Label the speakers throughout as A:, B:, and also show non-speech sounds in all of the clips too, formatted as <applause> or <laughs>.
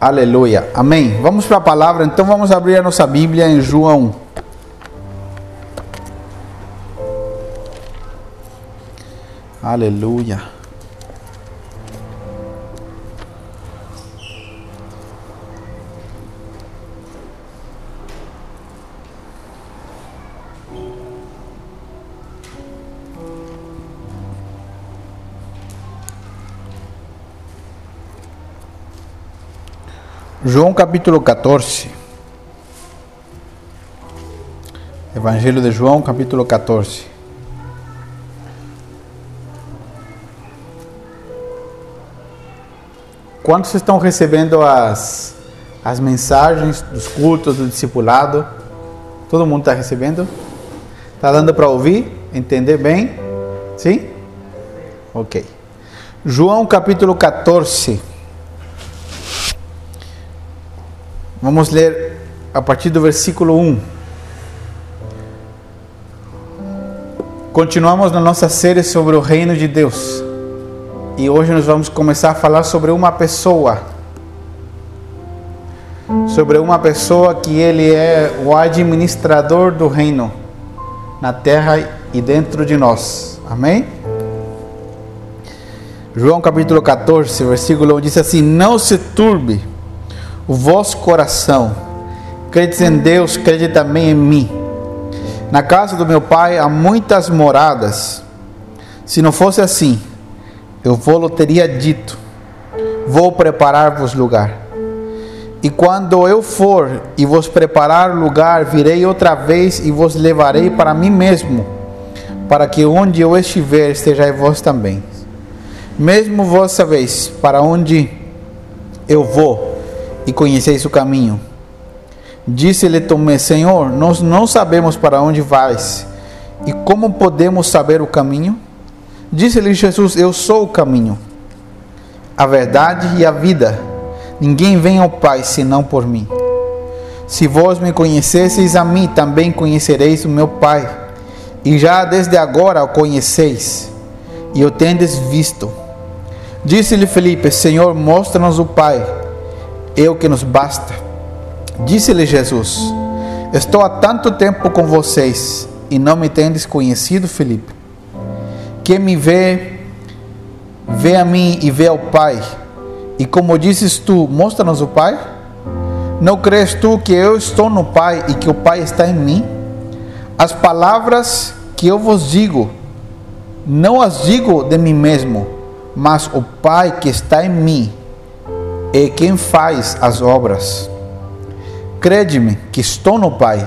A: Aleluia. Amém. Vamos para a palavra, então vamos abrir a nossa Bíblia em João. Aleluia. João capítulo 14. Evangelho de João capítulo 14. Quantos estão recebendo as, as mensagens dos cultos do discipulado? Todo mundo está recebendo? Está dando para ouvir? Entender bem? Sim? Ok. João capítulo 14. Vamos ler a partir do versículo 1. Continuamos na nossa série sobre o reino de Deus. E hoje nós vamos começar a falar sobre uma pessoa. Sobre uma pessoa que ele é o administrador do reino na terra e dentro de nós. Amém? João capítulo 14, versículo 1 diz assim: Não se turbe o vosso coração. Credes em Deus, crede também em mim. Na casa do meu pai há muitas moradas. Se não fosse assim, eu vou teria dito: Vou preparar-vos lugar. E quando eu for e vos preparar lugar, virei outra vez e vos levarei para mim mesmo, para que onde eu estiver estejais vós também. Mesmo vós sabeis para onde eu vou e conheceis o caminho. Disse-lhe Tomé: Senhor, nós não sabemos para onde vais, e como podemos saber o caminho? Disse-lhe Jesus: Eu sou o caminho, a verdade e a vida. Ninguém vem ao Pai senão por mim. Se vós me conhecesseis a mim, também conhecereis o meu Pai. E já desde agora o conheceis, e o tendes visto. Disse-lhe Felipe: Senhor, mostra-nos o Pai é o que nos basta. Disse-lhe Jesus: Estou há tanto tempo com vocês e não me tendes conhecido, Felipe. Quem me vê, vê a mim e vê ao Pai. E como dizes tu, mostra-nos o Pai. Não crês tu que eu estou no Pai e que o Pai está em mim? As palavras que eu vos digo, não as digo de mim mesmo, mas o Pai que está em mim é quem faz as obras. Crede-me que estou no Pai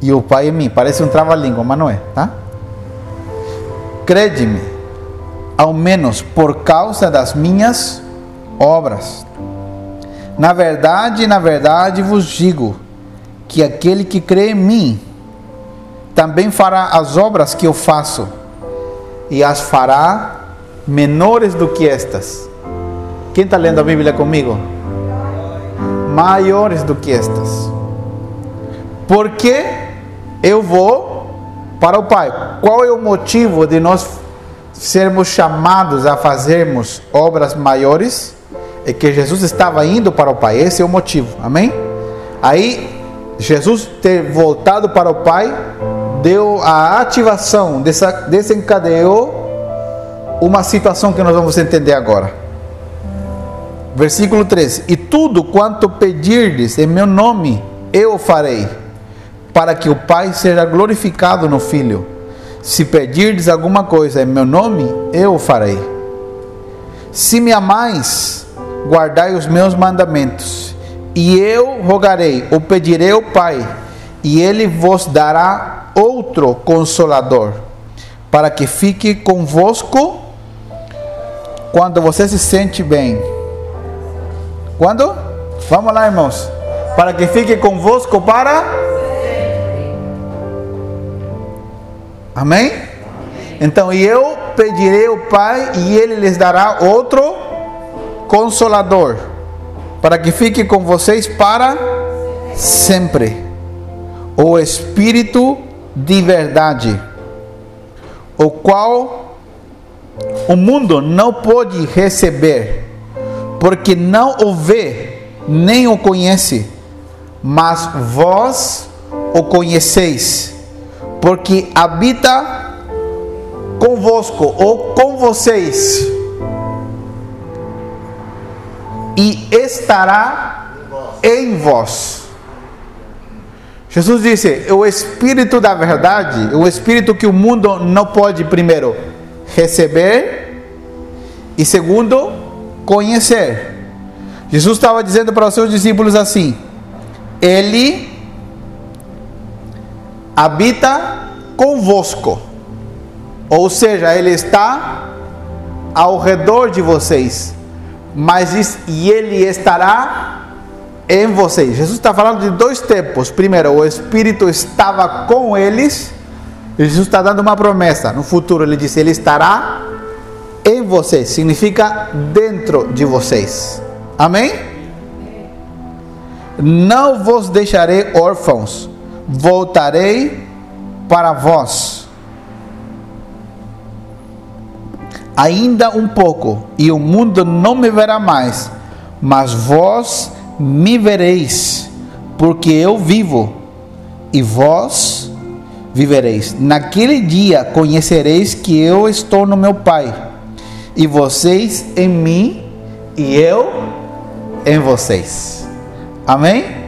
A: e o Pai em mim. Parece um trava-língua, mas não é, tá? Crede-me, ao menos por causa das minhas obras. Na verdade, na verdade vos digo que aquele que crê em mim também fará as obras que eu faço e as fará menores do que estas quem está lendo a Bíblia comigo? Maiores do que estas. Porque eu vou para o Pai. Qual é o motivo de nós sermos chamados a fazermos obras maiores? É que Jesus estava indo para o Pai. Esse é o motivo. Amém? Aí, Jesus ter voltado para o Pai deu a ativação, desencadeou uma situação que nós vamos entender agora. Versículo 13: E tudo quanto pedirdes em meu nome, eu farei, para que o Pai seja glorificado no Filho. Se pedirdes alguma coisa em meu nome, eu o farei. Se me amais, guardai os meus mandamentos, e eu rogarei, ou pedirei ao Pai, e ele vos dará outro consolador, para que fique convosco quando você se sente bem quando? Vamos lá, irmãos. Para que fique convosco para. Amém? Então, e eu pedirei ao Pai, e Ele lhes dará outro consolador, para que fique com vocês para sempre. O Espírito de verdade, o qual o mundo não pode receber porque não o vê nem o conhece, mas vós o conheceis, porque habita convosco ou com vocês, e estará em vós. Jesus disse: o Espírito da Verdade, o Espírito que o mundo não pode, primeiro, receber e, segundo, conhecer. Jesus estava dizendo para os seus discípulos assim: Ele habita convosco, ou seja, Ele está ao redor de vocês, mas e Ele estará em vocês. Jesus está falando de dois tempos. Primeiro, o Espírito estava com eles. Jesus está dando uma promessa. No futuro, ele disse: Ele estará em vocês. Significa dentro de vocês. Amém? Não vos deixarei órfãos. Voltarei para vós. Ainda um pouco, e o mundo não me verá mais, mas vós me vereis, porque eu vivo, e vós vivereis. Naquele dia conhecereis que eu estou no meu Pai, e vocês em mim, e eu em vocês. Amém?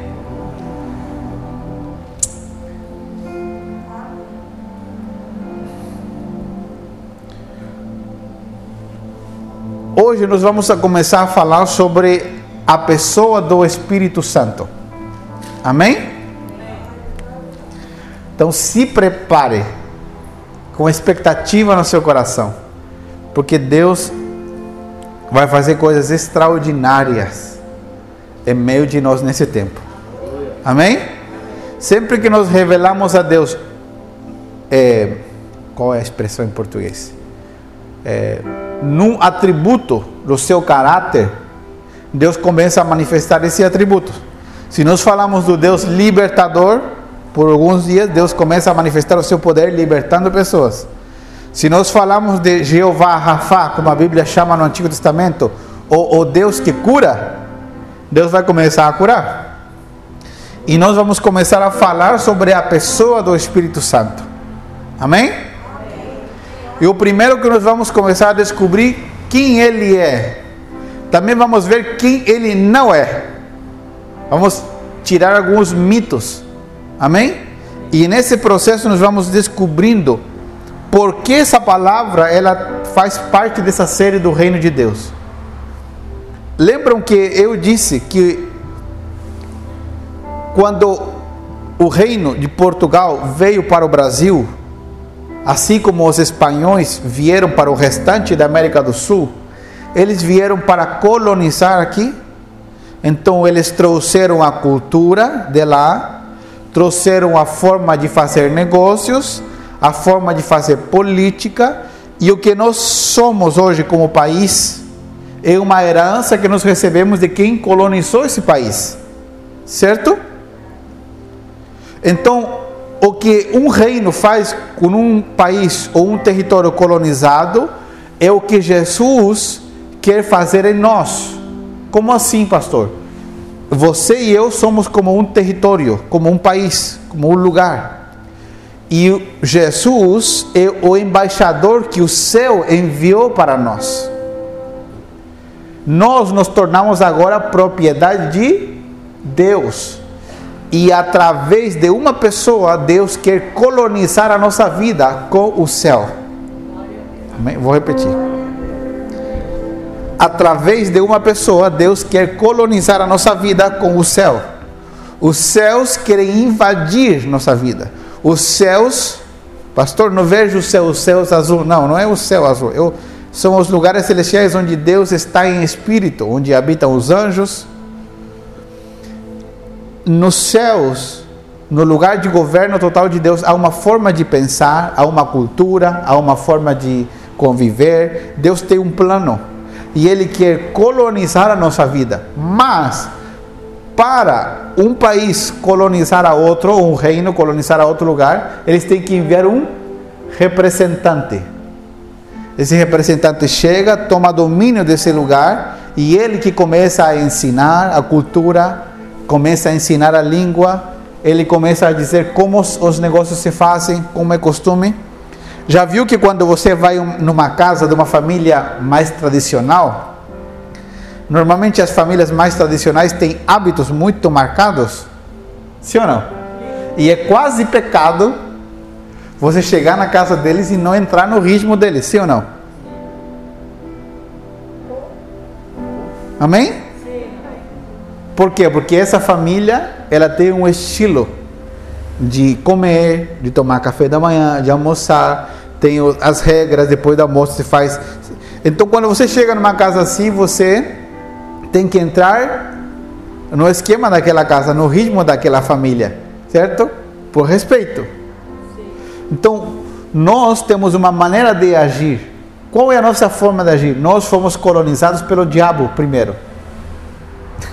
A: Hoje nós vamos começar a falar sobre a pessoa do Espírito Santo. Amém? Então se prepare com expectativa no seu coração, porque Deus vai fazer coisas extraordinárias em meio de nós nesse tempo. Amém? Sempre que nós revelamos a Deus, é, qual é a expressão em português? É, num atributo do seu caráter, Deus começa a manifestar esse atributo. Se nós falamos do Deus libertador, por alguns dias Deus começa a manifestar o seu poder libertando pessoas. Se nós falamos de Jeová Rafa, como a Bíblia chama no Antigo Testamento, o, o Deus que cura, Deus vai começar a curar. E nós vamos começar a falar sobre a pessoa do Espírito Santo. Amém? E o primeiro que nós vamos começar a descobrir quem ele é também vamos ver quem ele não é. Vamos tirar alguns mitos. Amém? E nesse processo nós vamos descobrindo por que essa palavra ela faz parte dessa série do reino de Deus. Lembram que eu disse que quando o reino de Portugal veio para o Brasil, assim como os espanhóis vieram para o restante da América do Sul, eles vieram para colonizar aqui. Então eles trouxeram a cultura de lá, trouxeram a forma de fazer negócios, a forma de fazer política, e o que nós somos hoje como país é uma herança que nós recebemos de quem colonizou esse país. Certo? Então, o que um reino faz com um país ou um território colonizado é o que Jesus quer fazer em nós. Como assim, pastor? Você e eu somos como um território, como um país, como um lugar. E Jesus é o embaixador que o céu enviou para nós. Nós nos tornamos agora propriedade de Deus. E através de uma pessoa, Deus quer colonizar a nossa vida com o céu. Amém? Vou repetir através de uma pessoa, Deus quer colonizar a nossa vida com o céu. Os céus querem invadir nossa vida. Os céus, pastor, não vejo os céus, os céus azul. Não, não é o céu azul. Eu, são os lugares celestiais onde Deus está em espírito, onde habitam os anjos. Nos céus, no lugar de governo total de Deus, há uma forma de pensar, há uma cultura, há uma forma de conviver. Deus tem um plano e Ele quer colonizar a nossa vida. Mas, para um país colonizar a outro, um reino colonizar a outro lugar, eles têm que enviar um representante. Esse representante chega, toma domínio desse lugar E ele que começa a ensinar a cultura, começa a ensinar a língua, ele começa a dizer como os negócios se fazem, como é costume. Já viu que quando você vai numa casa de uma família mais tradicional, normalmente as famílias mais tradicionais têm hábitos muito marcados? Sim ou não? E é quase pecado você chegar na casa deles e não entrar no ritmo deles, sim ou não? Amém? Por quê? Porque essa família, ela tem um estilo de comer, de tomar café da manhã, de almoçar, tem as regras, depois do almoço se faz. Então, quando você chega numa casa assim, você tem que entrar no esquema daquela casa, no ritmo daquela família, certo? Por respeito. Então, nós temos uma maneira de agir qual é a nossa forma de agir? Nós fomos colonizados pelo diabo primeiro.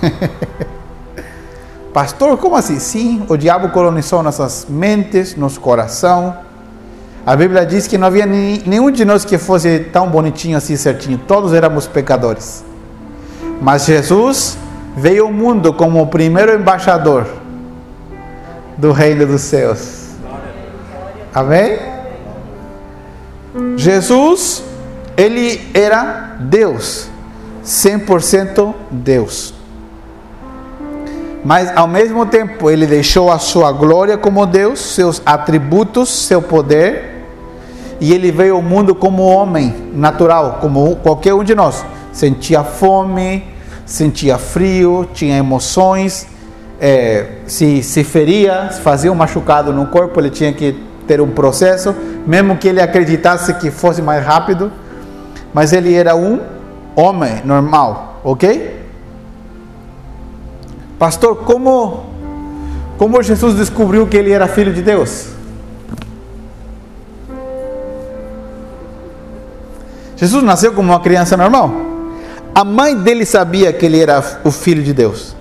A: <laughs> Pastor, como assim? Sim, o diabo colonizou nossas mentes, nosso coração. A Bíblia diz que não havia nenhum de nós que fosse tão bonitinho assim, certinho. Todos éramos pecadores. Mas Jesus veio ao mundo como o primeiro embaixador do reino dos céus. Amém? Jesus ele era Deus, 100% Deus. Mas ao mesmo tempo, ele deixou a sua glória como Deus, seus atributos, seu poder, e ele veio ao mundo como homem natural, como qualquer um de nós. Sentia fome, sentia frio, tinha emoções, é, se, se feria, fazia um machucado no corpo, ele tinha que ter um processo, mesmo que ele acreditasse que fosse mais rápido mas ele era um homem normal, ok? Pastor, como, como Jesus descobriu que ele era filho de Deus? Jesus nasceu como uma criança normal. A mãe dele sabia que ele era o filho de Deus.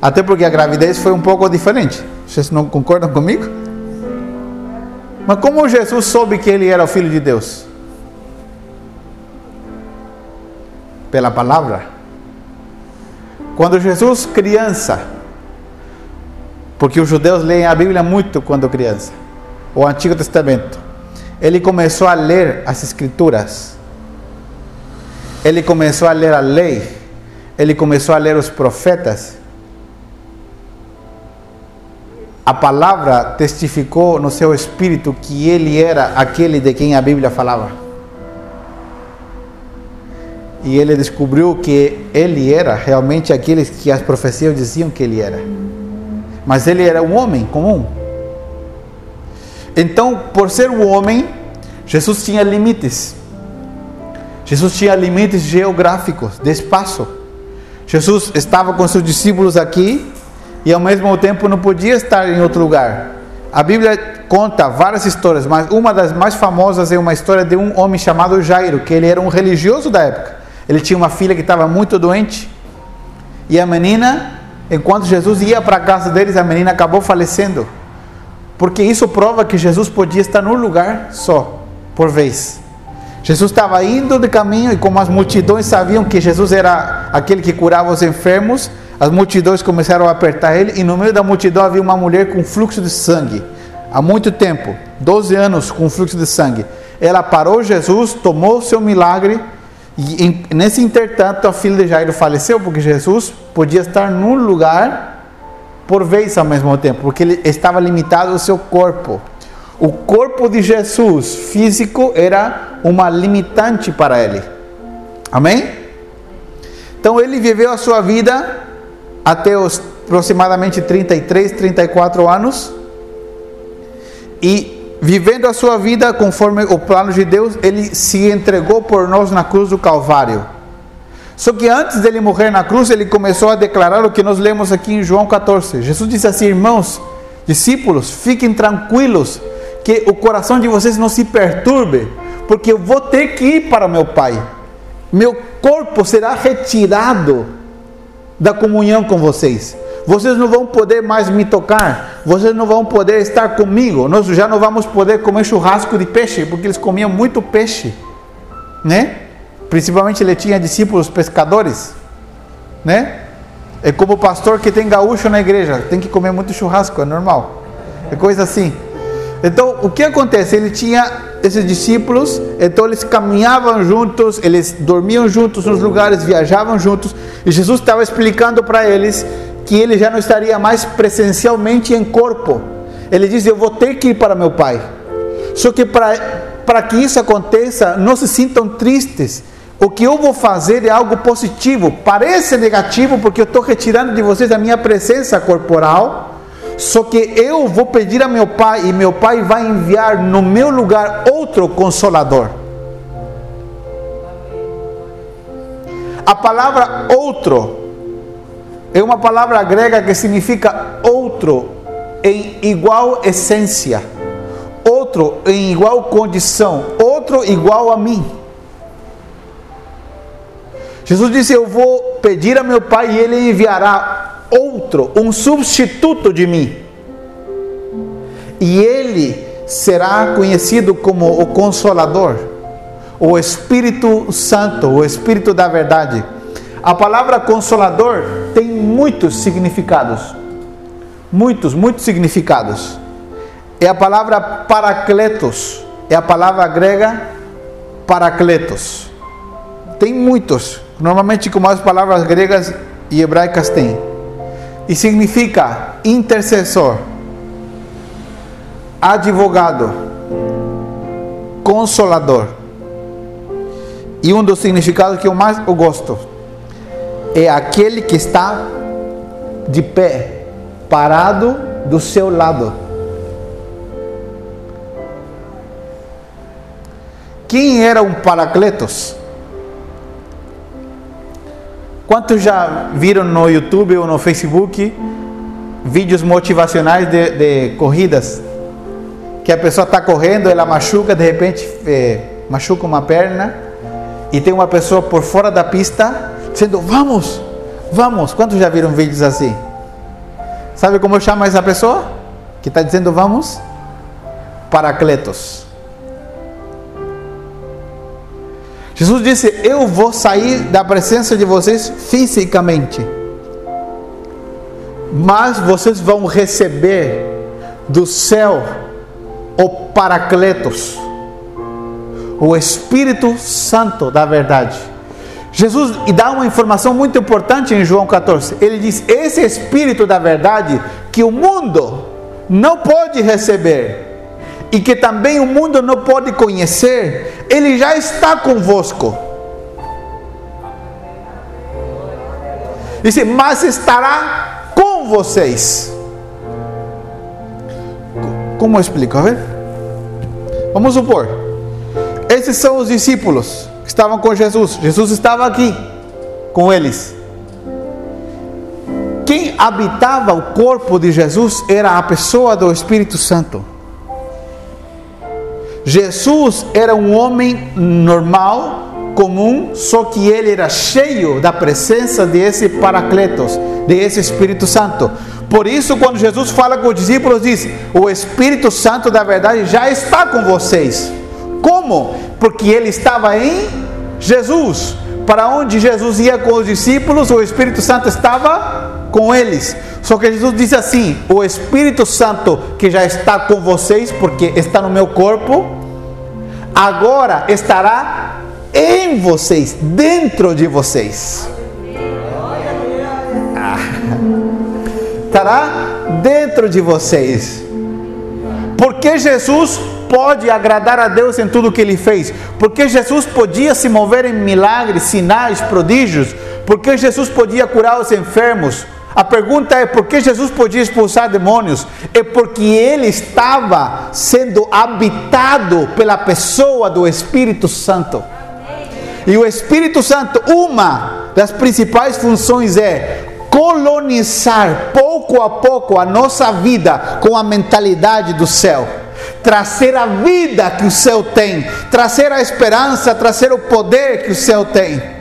A: Até porque a gravidez foi um pouco diferente. Vocês não concordam comigo? Mas como Jesus soube que ele era o filho de Deus? pela palavra. Quando Jesus criança, porque os judeus leem a Bíblia muito quando criança, o Antigo Testamento, ele começou a ler as Escrituras, ele começou a ler a lei, ele começou a ler os profetas. A palavra testificou no seu espírito que ele era aquele de quem a Bíblia falava e ele descobriu que ele era realmente aquele que as profecias diziam que ele era. Mas ele era um homem comum. Então, por ser um homem, Jesus tinha limites. Jesus tinha limites geográficos, de espaço. Jesus estava com seus discípulos aqui e ao mesmo tempo não podia estar em outro lugar. A Bíblia conta várias histórias, mas uma das mais famosas é uma história de um homem chamado Jairo, que ele era um religioso da época. Ele tinha uma filha que estava muito doente. E a menina, enquanto Jesus ia para a casa deles, a menina acabou falecendo. Porque isso prova que Jesus podia estar num lugar só, por vez. Jesus estava indo de caminho e como as multidões sabiam que Jesus era aquele que curava os enfermos, as multidões começaram a apertar ele e no meio da multidão havia uma mulher com fluxo de sangue. Há muito tempo, 12 anos com fluxo de sangue. Ela parou Jesus, tomou o seu milagre e nesse intertanto, a filha de Jairo faleceu porque Jesus podia estar num lugar por vez ao mesmo tempo, porque ele estava limitado ao seu corpo. O corpo de Jesus físico era uma limitante para ele. Amém? Então ele viveu a sua vida até os aproximadamente 33, 34 anos. E vivendo a sua vida conforme o plano de Deus, ele se entregou por nós na cruz do Calvário. Só que antes dele morrer na cruz, ele começou a declarar o que nós lemos aqui em João 14. Jesus disse assim: Irmãos, discípulos, fiquem tranquilos, que o coração de vocês não se perturbe, porque eu vou ter que ir para meu Pai. Meu corpo será retirado da comunhão com vocês. Vocês não vão poder mais me tocar, vocês não vão poder estar comigo. Nós já não vamos poder comer churrasco de peixe, porque eles comiam muito peixe, né? Principalmente ele tinha discípulos pescadores. né? É como o pastor que tem gaúcho na igreja, tem que comer muito churrasco, é normal. É coisa assim. Então, o que acontece? Ele tinha esses discípulos, então eles caminhavam juntos, eles dormiam juntos nos lugares, viajavam juntos, e Jesus estava explicando para eles que ele já não estaria mais presencialmente em corpo. Ele diz: Eu vou ter que ir para meu Pai. Só que para que isso aconteça, não se sintam tristes. O que eu vou fazer é algo positivo. Parece negativo porque eu estou retirando de vocês a minha presença corporal só que eu vou pedir a meu pai e meu pai vai enviar no meu lugar outro consolador. A palavra outro é uma palavra grega que significa outro em igual essência, outro em igual condição, outro igual a mim. Jesus disse: Eu vou pedir a meu pai e ele enviará outro, um substituto de mim. E ele será conhecido como o Consolador, o Espírito Santo, o Espírito da Verdade. A palavra Consolador tem muitos significados. Muitos, muitos significados. É a palavra Paracletos, é a palavra grega Paracletos. Tem muitos. Normalmente, como as palavras gregas e hebraicas têm e significa intercessor, advogado, consolador. E um dos significados que eu mais gosto é aquele que está de pé, parado do seu lado. Quem era um Paracletos? Quantos já viram no YouTube ou no Facebook vídeos motivacionais de, de corridas? Que a pessoa está correndo, ela machuca, de repente é, machuca uma perna e tem uma pessoa por fora da pista dizendo: Vamos, vamos. Quantos já viram vídeos assim? Sabe como eu chamo essa pessoa? Que está dizendo vamos? Paracletos. Jesus disse: Eu vou sair da presença de vocês fisicamente, mas vocês vão receber do céu o Paracletos, o Espírito Santo da verdade. Jesus dá uma informação muito importante em João 14. Ele diz: Esse Espírito da verdade que o mundo não pode receber, e que também o mundo não pode conhecer, ele já está convosco. Dice, mas estará com vocês. Como explico? A ver? Vamos supor, esses são os discípulos que estavam com Jesus. Jesus estava aqui com eles. Quem habitava o corpo de Jesus era a pessoa do Espírito Santo. Jesus era um homem normal, comum, só que ele era cheio da presença desse Paracletos, desse Espírito Santo. Por isso, quando Jesus fala com os discípulos, diz: O Espírito Santo da verdade já está com vocês. Como? Porque ele estava em Jesus. Para onde Jesus ia com os discípulos, o Espírito Santo estava com eles. Só que Jesus disse assim: O Espírito Santo que já está com vocês, porque está no meu corpo, agora estará em vocês, dentro de vocês. Ah, estará dentro de vocês. Porque Jesus pode agradar a Deus em tudo que ele fez, porque Jesus podia se mover em milagres, sinais, prodígios, porque Jesus podia curar os enfermos, a pergunta é por que Jesus podia expulsar demônios? É porque ele estava sendo habitado pela pessoa do Espírito Santo. E o Espírito Santo, uma das principais funções é colonizar pouco a pouco a nossa vida com a mentalidade do céu. Trazer a vida que o céu tem, trazer a esperança, trazer o poder que o céu tem.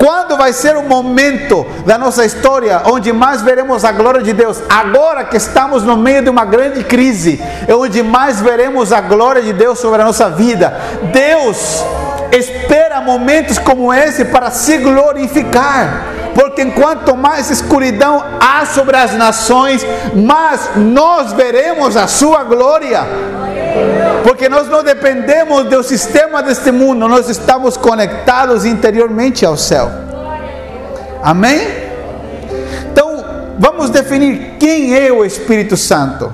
A: Quando vai ser o momento da nossa história onde mais veremos a glória de Deus? Agora que estamos no meio de uma grande crise, é onde mais veremos a glória de Deus sobre a nossa vida. Deus espera momentos como esse para se glorificar Porque enquanto mais escuridão há sobre as nações, mais nós veremos a sua glória. Porque nós não dependemos do sistema deste mundo, nós estamos conectados interiormente ao céu. Amém? Então, vamos definir quem é o Espírito Santo.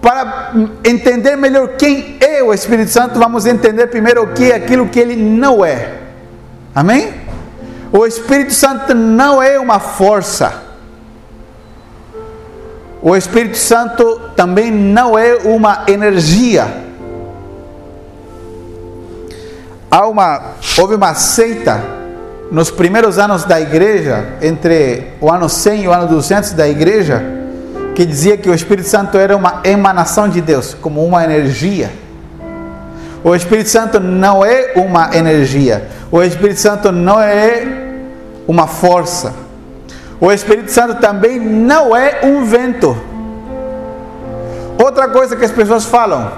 A: Para entender melhor quem é o Espírito Santo, vamos entender primeiro o que é aquilo que ele não é. Amém? O Espírito Santo não é uma força. O Espírito Santo também não é uma energia. Há uma, houve uma seita nos primeiros anos da igreja, entre o ano 100 e o ano 200 da igreja, que dizia que o Espírito Santo era uma emanação de Deus, como uma energia. O Espírito Santo não é uma energia. O Espírito Santo não é uma força. O Espírito Santo também não é um vento. Outra coisa que as pessoas falam: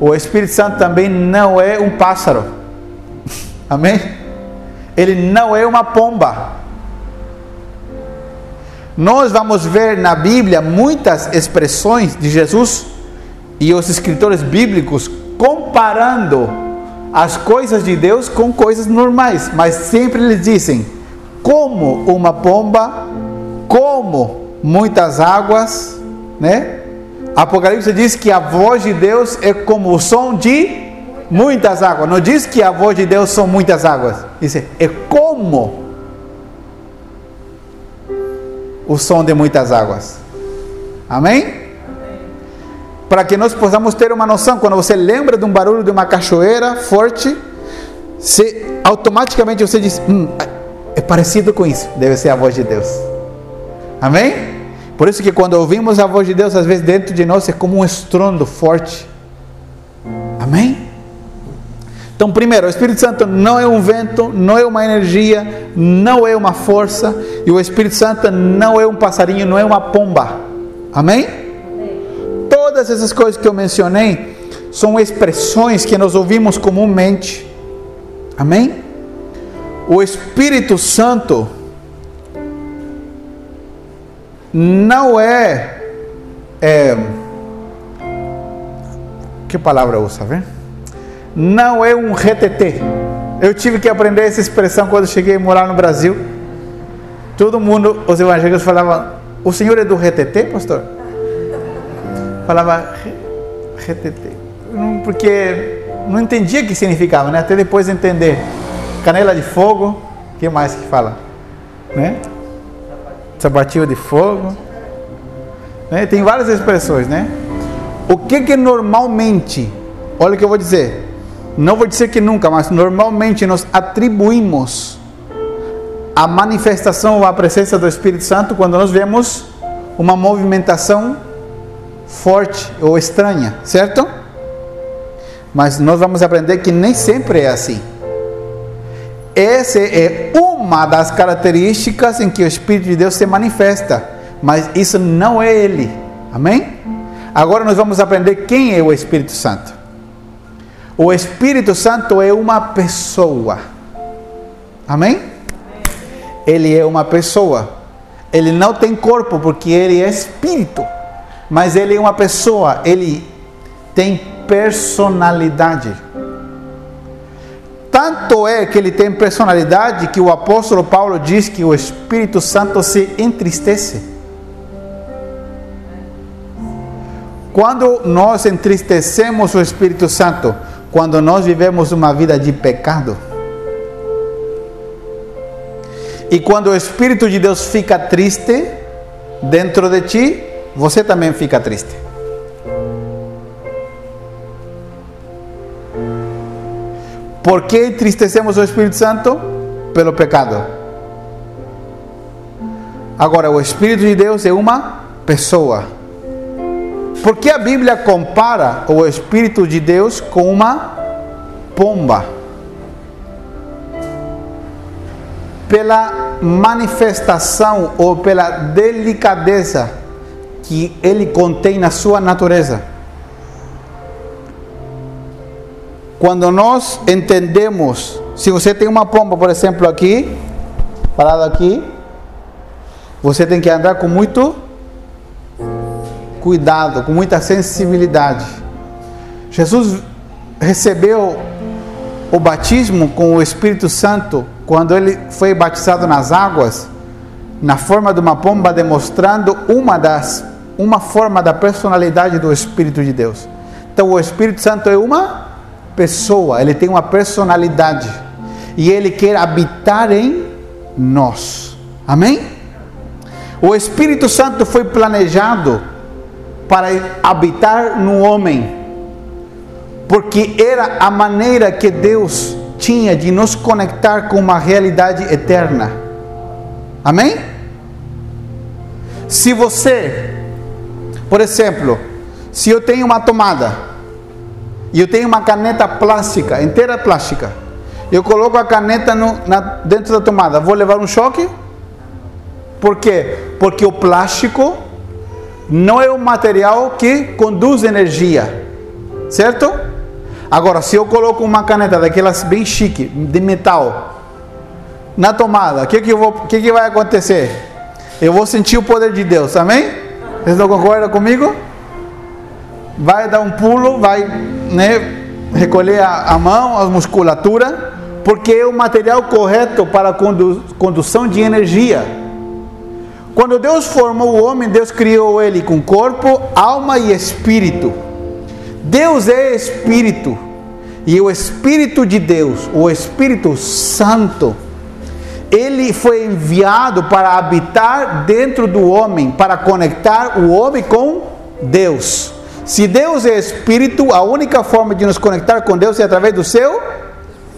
A: o Espírito Santo também não é um pássaro. <laughs> Amém? Ele não é uma pomba. Nós vamos ver na Bíblia muitas expressões de Jesus e os escritores bíblicos comparando as coisas de Deus com coisas normais, mas sempre eles dizem como uma pomba, como muitas águas, né? Apocalipse diz que a voz de Deus é como o som de muitas águas. Não diz que a voz de Deus são muitas águas. Diz é como o som de muitas águas. Amém? para que nós possamos ter uma noção. Quando você lembra de um barulho de uma cachoeira forte, se, automaticamente você diz: hum, é parecido com isso, deve ser a voz de Deus. Amém? Por isso que quando ouvimos a voz de Deus, às vezes dentro de nós é como um estrondo forte. Amém? Então, primeiro, o Espírito Santo não é um vento, não é uma energia, não é uma força, e o Espírito Santo não é um passarinho, não é uma pomba. Amém? Todas essas coisas que eu mencionei são expressões que nós ouvimos comumente. Amém? O Espírito Santo não é, é que palavra usa, ver? Não é um RTT. Eu tive que aprender essa expressão quando cheguei a morar no Brasil. Todo mundo, os evangélicos falavam: "O senhor é do RTT, pastor?" falava RTT, porque não entendia o que significava, né? Até depois entender. Canela de fogo, que mais que fala? Né? Sabatinho de fogo. Né? Tem várias expressões, né? O que que normalmente, olha o que eu vou dizer, não vou dizer que nunca, mas normalmente nós atribuímos a manifestação ou a presença do Espírito Santo quando nós vemos uma movimentação forte ou estranha, certo? Mas nós vamos aprender que nem sempre é assim. Essa é uma das características em que o Espírito de Deus se manifesta, mas isso não é Ele. Amém? Agora nós vamos aprender quem é o Espírito Santo. O Espírito Santo é uma pessoa. Amém? Ele é uma pessoa. Ele não tem corpo porque ele é espírito mas ele é uma pessoa, ele tem personalidade. Tanto é que ele tem personalidade que o apóstolo Paulo diz que o Espírito Santo se entristece. Quando nós entristecemos o Espírito Santo, quando nós vivemos uma vida de pecado, e quando o Espírito de Deus fica triste dentro de ti, você também fica triste. Por que entristecemos o Espírito Santo? Pelo pecado. Agora, o Espírito de Deus é uma pessoa. Por que a Bíblia compara o Espírito de Deus com uma pomba? Pela manifestação ou pela delicadeza que ele contém na sua natureza. Quando nós entendemos, se você tem uma pomba, por exemplo, aqui, parado aqui, você tem que andar com muito cuidado, com muita sensibilidade. Jesus recebeu o batismo com o Espírito Santo quando ele foi batizado nas águas, na forma de uma pomba, demonstrando uma das uma forma da personalidade do Espírito de Deus. Então, o Espírito Santo é uma pessoa, ele tem uma personalidade e ele quer habitar em nós. Amém? O Espírito Santo foi planejado para habitar no homem, porque era a maneira que Deus tinha de nos conectar com uma realidade eterna. Amém? Se você, por exemplo, se eu tenho uma tomada e eu tenho uma caneta plástica, inteira plástica, eu coloco a caneta no, na, dentro da tomada, vou levar um choque? Por quê? Porque o plástico não é um material que conduz energia, certo? Agora, se eu coloco uma caneta daquelas bem chique, de metal, na tomada, o que, que, que, que vai acontecer? Eu vou sentir o poder de Deus, amém? Vocês não concordam comigo? Vai dar um pulo, vai né, recolher a, a mão, a musculatura, porque é o material correto para a condu, condução de energia. Quando Deus formou o homem, Deus criou ele com corpo, alma e espírito. Deus é espírito. E o espírito de Deus, o Espírito Santo, ele foi enviado para habitar dentro do homem, para conectar o homem com Deus. Se Deus é espírito, a única forma de nos conectar com Deus é através do seu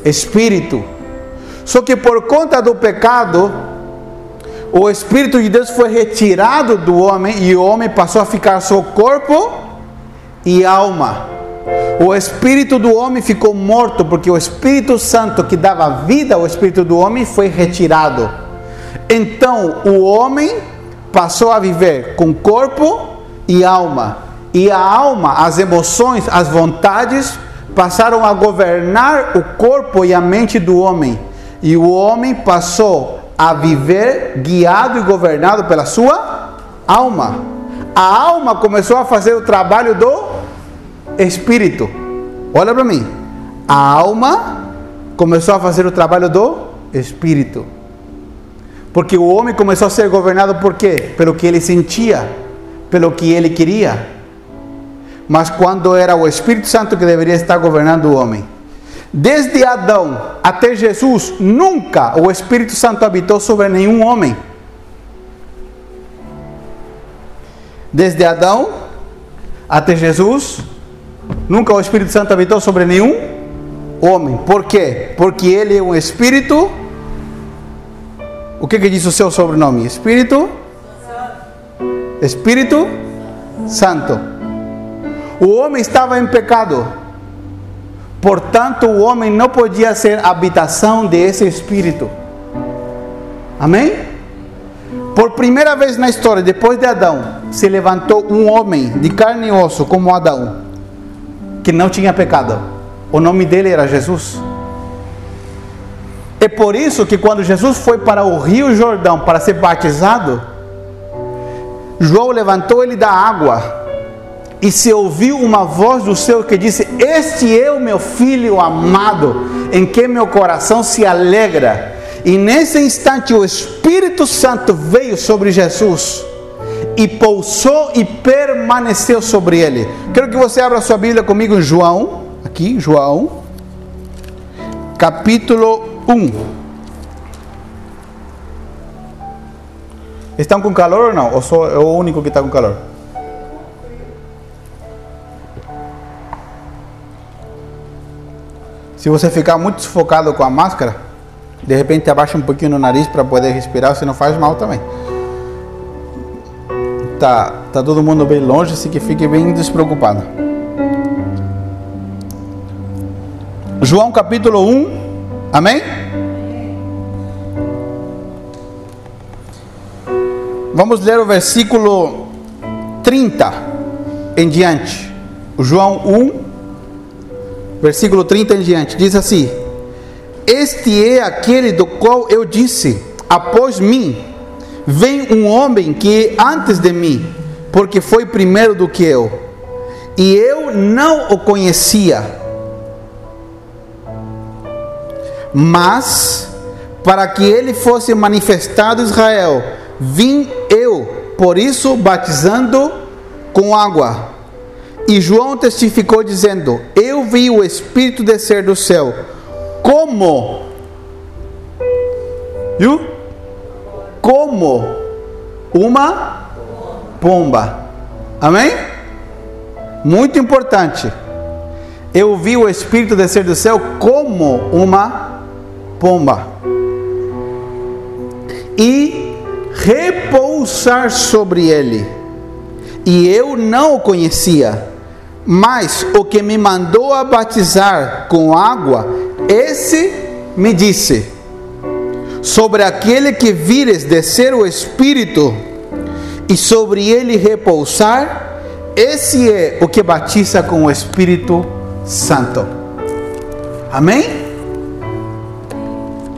A: espírito. Só que por conta do pecado, o espírito de Deus foi retirado do homem e o homem passou a ficar só corpo e alma. O espírito do homem ficou morto porque o Espírito Santo que dava vida ao espírito do homem foi retirado. Então o homem passou a viver com corpo e alma. E a alma, as emoções, as vontades passaram a governar o corpo e a mente do homem. E o homem passou a viver guiado e governado pela sua alma. A alma começou a fazer o trabalho do espírito. Olha para mim. A alma começou a fazer o trabalho do espírito. Porque o homem começou a ser governado por quê? Pelo que ele sentia, pelo que ele queria. Mas quando era o Espírito Santo que deveria estar governando o homem. Desde Adão até Jesus, nunca o Espírito Santo habitou sobre nenhum homem. Desde Adão até Jesus, Nunca o Espírito Santo habitou sobre nenhum homem. Por quê? Porque ele é um espírito. O que, que diz o seu sobrenome? Espírito? Espírito Santo. O homem estava em pecado. Portanto, o homem não podia ser habitação desse espírito. Amém? Por primeira vez na história, depois de Adão, se levantou um homem de carne e osso como Adão que não tinha pecado. O nome dele era Jesus. É por isso que quando Jesus foi para o Rio Jordão para ser batizado, João levantou ele da água e se ouviu uma voz do céu que disse: Este é o meu filho amado, em que meu coração se alegra. E nesse instante o Espírito Santo veio sobre Jesus e pousou e permaneceu sobre ele. Quero que você abra sua Bíblia comigo em João, aqui, João, capítulo 1. Estão com calor ou não? Ou sou eu o único que está com calor? Se você ficar muito sufocado com a máscara, de repente abaixa um pouquinho no nariz para poder respirar, se não faz mal também tá, tá todo mundo bem longe, assim que fique bem despreocupado. João capítulo 1, amém? Vamos ler o versículo 30 em diante. João 1, versículo 30 em diante. Diz assim: Este é aquele do qual eu disse: após mim vem um homem que é antes de mim, porque foi primeiro do que eu, e eu não o conhecia. Mas para que ele fosse manifestado Israel, vim eu, por isso batizando com água. E João testificou dizendo: Eu vi o Espírito descer do céu, como, viu? Como uma pomba. Amém? Muito importante. Eu vi o Espírito descer do céu como uma pomba. E repousar sobre ele. E eu não o conhecia mas o que me mandou a batizar com água, esse me disse: Sobre aquele que vires descer o Espírito e sobre ele repousar, esse é o que batiza com o Espírito Santo. Amém?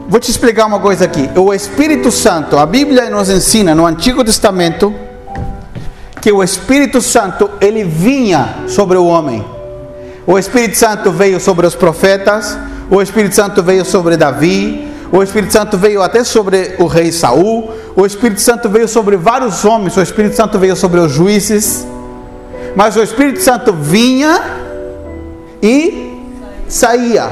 A: Vou te explicar uma coisa aqui. O Espírito Santo, a Bíblia nos ensina no Antigo Testamento que o Espírito Santo ele vinha sobre o homem. O Espírito Santo veio sobre os profetas, o Espírito Santo veio sobre Davi, o Espírito Santo veio até sobre o rei Saul, o Espírito Santo veio sobre vários homens, o Espírito Santo veio sobre os juízes. Mas o Espírito Santo vinha e saía.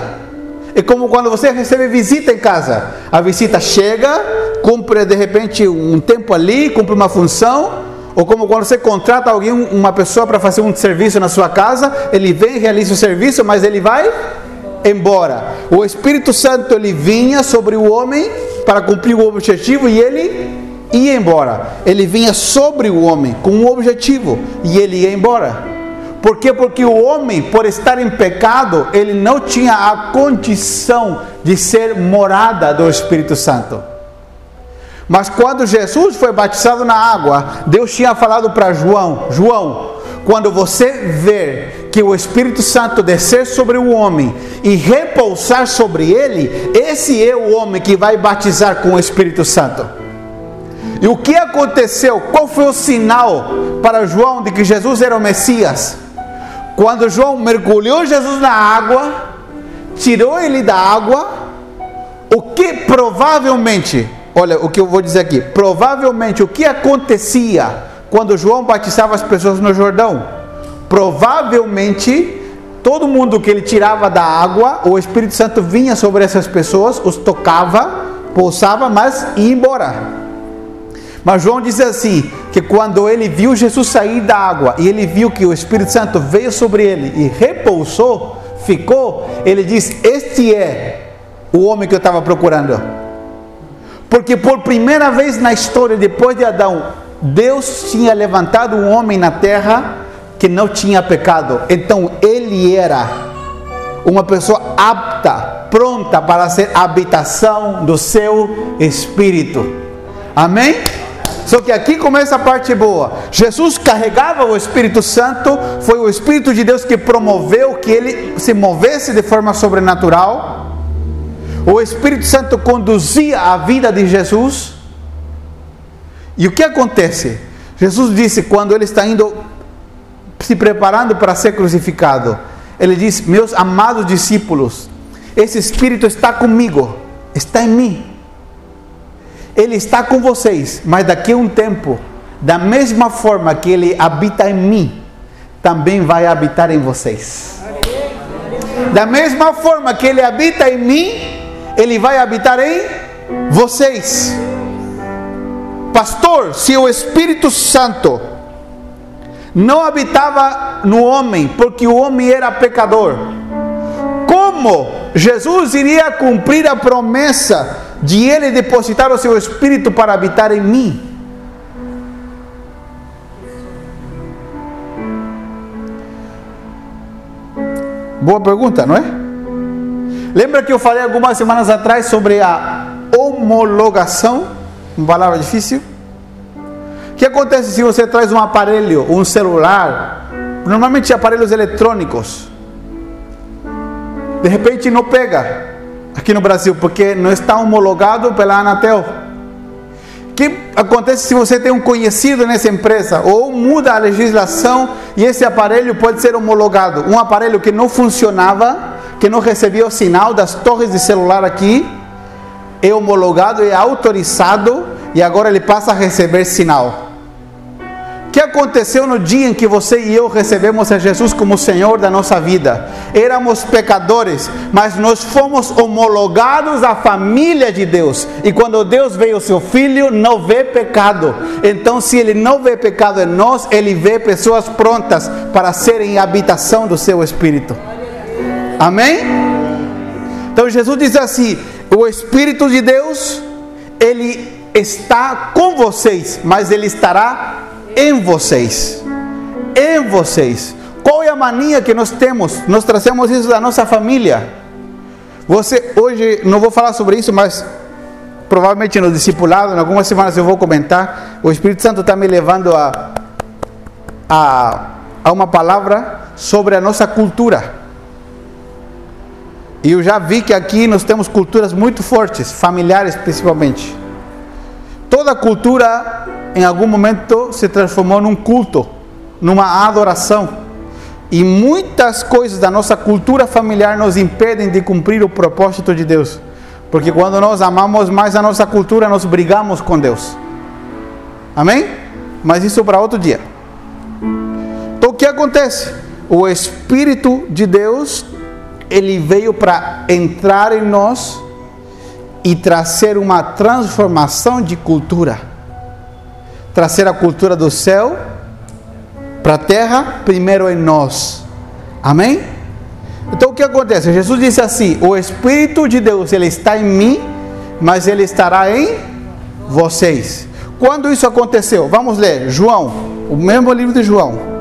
A: É como quando você recebe visita em casa. A visita chega, cumpre de repente um tempo ali, cumpre uma função, ou como quando você contrata alguém, uma pessoa para fazer um serviço na sua casa, ele vem, realiza o serviço, mas ele vai embora. O Espírito Santo ele vinha sobre o homem para cumprir o objetivo e ele ia embora. Ele vinha sobre o homem com um objetivo e ele ia embora. Por quê? Porque o homem, por estar em pecado, ele não tinha a condição de ser morada do Espírito Santo. Mas quando Jesus foi batizado na água, Deus tinha falado para João: João, quando você ver que o Espírito Santo descer sobre o homem e repousar sobre ele, esse é o homem que vai batizar com o Espírito Santo. E o que aconteceu? Qual foi o sinal para João de que Jesus era o Messias? Quando João mergulhou Jesus na água, tirou ele da água, o que provavelmente Olha o que eu vou dizer aqui. Provavelmente o que acontecia quando João batizava as pessoas no Jordão? Provavelmente todo mundo que ele tirava da água, o Espírito Santo vinha sobre essas pessoas, os tocava, pousava, mas ia embora. Mas João diz assim: que quando ele viu Jesus sair da água e ele viu que o Espírito Santo veio sobre ele e repousou, ficou, ele diz: Este é o homem que eu estava procurando. Porque por primeira vez na história, depois de Adão, Deus tinha levantado um homem na terra que não tinha pecado. Então ele era uma pessoa apta, pronta para ser habitação do seu espírito. Amém? Só que aqui começa a parte boa. Jesus carregava o Espírito Santo, foi o Espírito de Deus que promoveu que ele se movesse de forma sobrenatural. O Espírito Santo conduzia a vida de Jesus. E o que acontece? Jesus disse quando ele está indo se preparando para ser crucificado, ele diz: "Meus amados discípulos, esse espírito está comigo, está em mim. Ele está com vocês, mas daqui a um tempo, da mesma forma que ele habita em mim, também vai habitar em vocês. Da mesma forma que ele habita em mim, ele vai habitar em vocês. Pastor, se o Espírito Santo não habitava no homem, porque o homem era pecador, como Jesus iria cumprir a promessa de ele depositar o seu Espírito para habitar em mim? Boa pergunta, não é? Lembra que eu falei algumas semanas atrás sobre a homologação? Uma palavra difícil? O que acontece se você traz um aparelho, um celular, normalmente aparelhos eletrônicos, de repente não pega aqui no Brasil, porque não está homologado pela Anatel. que acontece se você tem um conhecido nessa empresa ou muda a legislação e esse aparelho pode ser homologado? Um aparelho que não funcionava, que não recebia o sinal das torres de celular aqui, é homologado, é autorizado e agora ele passa a receber sinal. O que aconteceu no dia em que você e eu recebemos a Jesus como Senhor da nossa vida? Éramos pecadores, mas nós fomos homologados à família de Deus. E quando Deus veio o seu filho, não vê pecado. Então, se ele não vê pecado em nós, ele vê pessoas prontas para serem habitação do seu espírito. Amém? Então Jesus diz assim: o Espírito de Deus, ele está com vocês, mas ele estará em vocês. Em vocês. Qual é a mania que nós temos? Nós trazemos isso da nossa família. Você, hoje, não vou falar sobre isso, mas provavelmente no discipulado, em algumas semanas eu vou comentar. O Espírito Santo está me levando a, a, a uma palavra sobre a nossa cultura. E eu já vi que aqui nós temos culturas muito fortes, familiares principalmente. Toda cultura em algum momento se transformou num culto, numa adoração. E muitas coisas da nossa cultura familiar nos impedem de cumprir o propósito de Deus. Porque quando nós amamos mais a nossa cultura, nós brigamos com Deus. Amém? Mas isso para outro dia. Então o que acontece? O Espírito de Deus, ele veio para entrar em nós e trazer uma transformação de cultura trazer a cultura do céu para a terra, primeiro em nós. Amém? Então o que acontece? Jesus disse assim: O Espírito de Deus ele está em mim, mas ele estará em vocês. Quando isso aconteceu? Vamos ler João, o mesmo livro de João.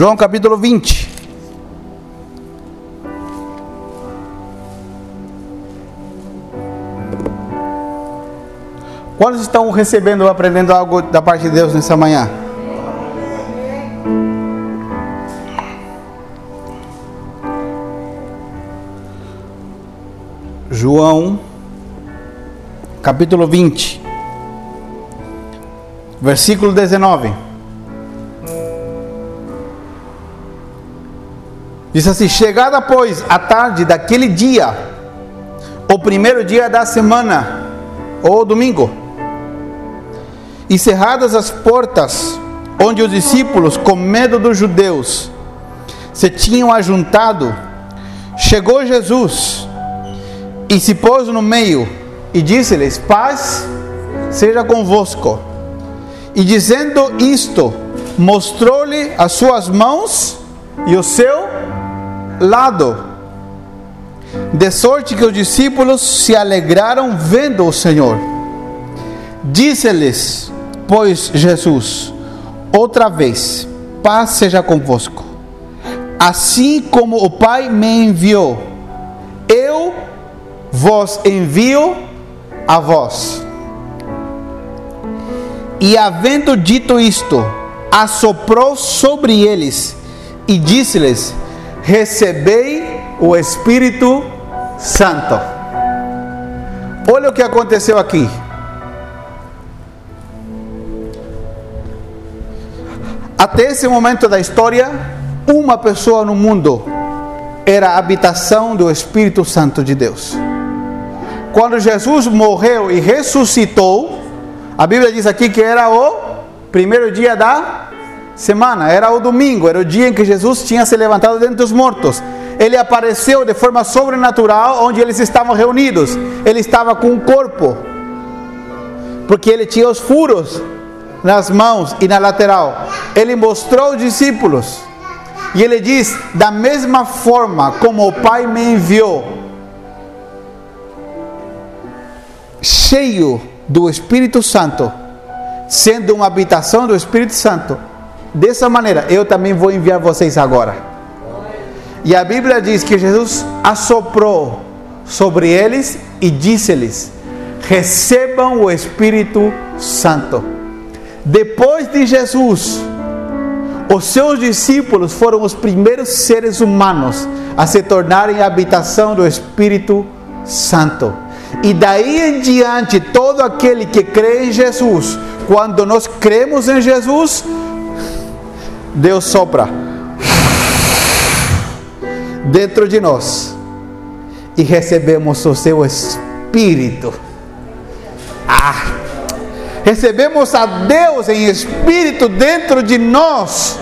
A: João capítulo 20. Quantos estão recebendo ou aprendendo algo da parte de Deus nessa manhã? João, capítulo 20, versículo 19. Diz assim: Chegada, pois, a tarde daquele dia, o primeiro dia da semana, ou domingo, e cerradas as portas, onde os discípulos, com medo dos judeus, se tinham ajuntado, chegou Jesus e se pôs no meio e disse-lhes: Paz seja convosco. E dizendo isto, mostrou-lhe as suas mãos e o seu lado. De sorte que os discípulos se alegraram vendo o Senhor. Disse-lhes, pois Jesus, outra vez, paz seja convosco. Assim como o Pai me enviou, eu vos envio a vós. E havendo dito isto, assoprou sobre eles e disse-lhes: recebei o Espírito Santo. Olha o que aconteceu aqui. Até esse momento da história, uma pessoa no mundo era a habitação do Espírito Santo de Deus. Quando Jesus morreu e ressuscitou, a Bíblia diz aqui que era o primeiro dia da semana, era o domingo, era o dia em que Jesus tinha se levantado dentre dos mortos. Ele apareceu de forma sobrenatural onde eles estavam reunidos. Ele estava com um corpo, porque ele tinha os furos nas mãos e na lateral. Ele mostrou aos discípulos. E ele diz: Da mesma forma como o Pai me enviou, cheio do Espírito Santo, sendo uma habitação do Espírito Santo, Dessa maneira, eu também vou enviar vocês agora. E a Bíblia diz que Jesus assoprou sobre eles e disse-lhes: recebam o Espírito Santo. Depois de Jesus, os seus discípulos foram os primeiros seres humanos a se tornarem a habitação do Espírito Santo. E daí em diante, todo aquele que crê em Jesus, quando nós cremos em Jesus, Deus sopra dentro de nós e recebemos o seu Espírito. Ah! Recebemos a Deus em Espírito dentro de nós.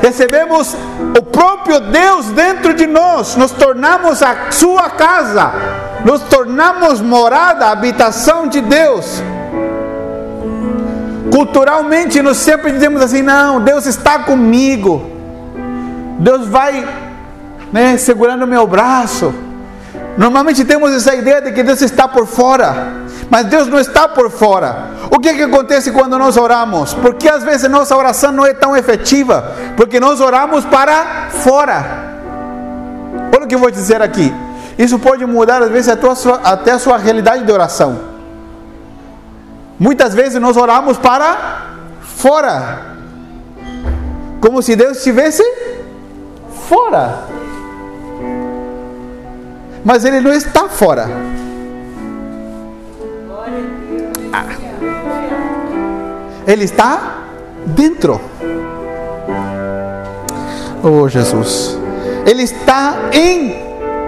A: Recebemos o próprio Deus dentro de nós. Nos tornamos a sua casa. Nos tornamos morada, habitação de Deus. Culturalmente, nós sempre dizemos assim: não, Deus está comigo. Deus vai né, segurando meu braço. Normalmente temos essa ideia de que Deus está por fora, mas Deus não está por fora. O que, é que acontece quando nós oramos? Porque às vezes nossa oração não é tão efetiva, porque nós oramos para fora. Olha o que eu vou dizer aqui. Isso pode mudar às vezes a sua, até a sua realidade de oração. Muitas vezes nós oramos para fora, como se Deus estivesse fora mas ele não está fora. Ah. Ele está dentro. Oh Jesus. Ele está em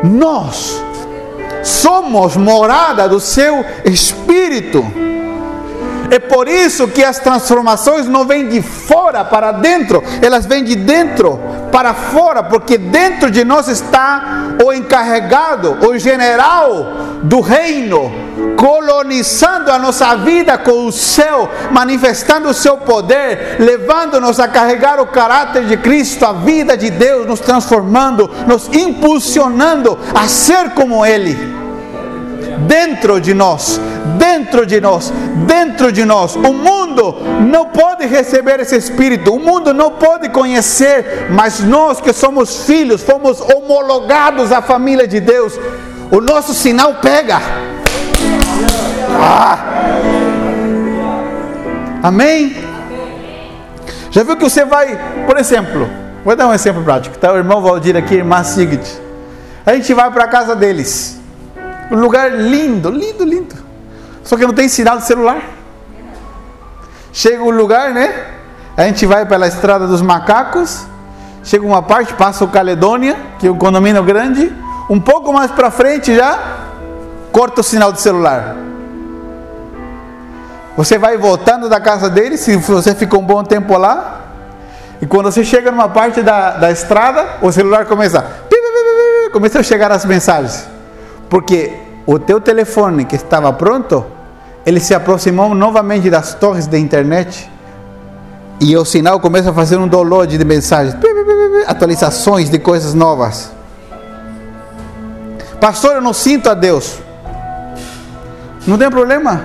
A: nós. Somos morada do seu espírito. É por isso que as transformações não vêm de fora para dentro, elas vêm de dentro para fora, porque dentro de nós está o encarregado, o general do reino, colonizando a nossa vida com o céu, manifestando o seu poder, levando-nos a carregar o caráter de Cristo, a vida de Deus, nos transformando, nos impulsionando a ser como Ele dentro de nós, dentro de nós, dentro de nós. O mundo não pode receber esse espírito, o mundo não pode conhecer, mas nós que somos filhos, fomos homologados à família de Deus, o nosso sinal pega. Ah. Amém? Já viu que você vai, por exemplo, vou dar um exemplo prático, tá? O irmão Valdir aqui, irmã Sigrid. A gente vai para a casa deles. Um lugar lindo, lindo, lindo. Só que não tem sinal de celular. Chega um lugar, né? A gente vai pela estrada dos macacos. Chega uma parte, passa o Caledônia, que é um condomínio grande. Um pouco mais para frente já corta o sinal de celular. Você vai voltando da casa dele, se você ficou um bom tempo lá. E quando você chega numa parte da, da estrada, o celular começa. Começa a chegar as mensagens. Porque o teu telefone que estava pronto, ele se aproximou novamente das torres da internet e o sinal começa a fazer um download de mensagens, atualizações de coisas novas. Pastor, eu não sinto a Deus. Não tem problema.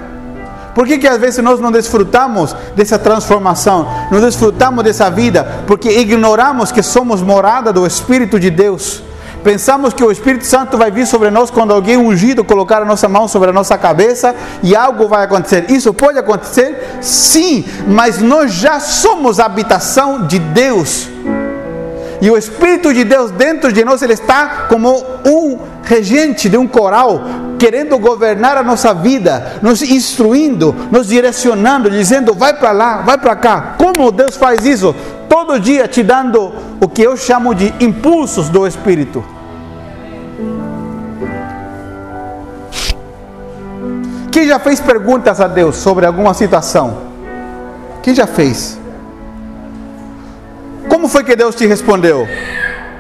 A: Por que, que às vezes nós não desfrutamos dessa transformação, não desfrutamos dessa vida? Porque ignoramos que somos morada do Espírito de Deus. Pensamos que o Espírito Santo vai vir sobre nós quando alguém ungido colocar a nossa mão sobre a nossa cabeça e algo vai acontecer. Isso pode acontecer? Sim, mas nós já somos a habitação de Deus. E o Espírito de Deus dentro de nós, ele está como um regente de um coral, querendo governar a nossa vida, nos instruindo, nos direcionando, dizendo: vai para lá, vai para cá. Como Deus faz isso? Todo dia te dando o que eu chamo de impulsos do Espírito. Quem já fez perguntas a Deus sobre alguma situação? Quem já fez? Como foi que Deus te respondeu?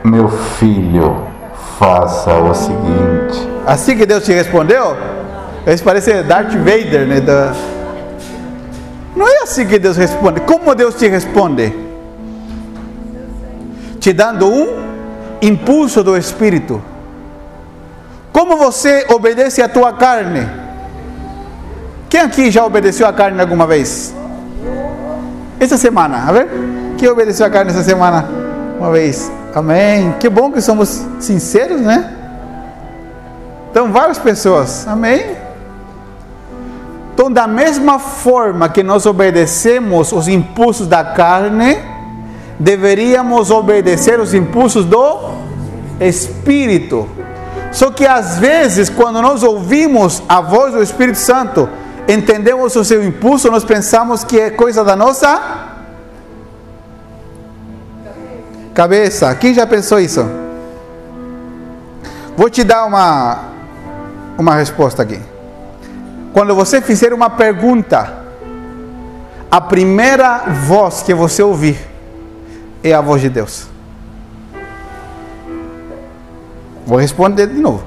B: Meu filho, faça o seguinte.
A: Assim que Deus te respondeu? Isso parece Darth Vader, né? Não é assim que Deus responde. Como Deus te responde? Te dando um impulso do Espírito. Como você obedece à tua carne? Quem aqui já obedeceu a carne alguma vez? Essa semana, a ver? Quem obedeceu a carne essa semana? Uma vez. Amém. Que bom que somos sinceros, né? Então, várias pessoas, amém? Então, da mesma forma que nós obedecemos os impulsos da carne, deveríamos obedecer os impulsos do Espírito. Só que às vezes, quando nós ouvimos a voz do Espírito Santo, entendemos o seu impulso, nós pensamos que é coisa da nossa cabeça. Quem já pensou isso? Vou te dar uma, uma resposta aqui. Quando você fizer uma pergunta, a primeira voz que você ouvir é a voz de Deus. Vou responder de novo.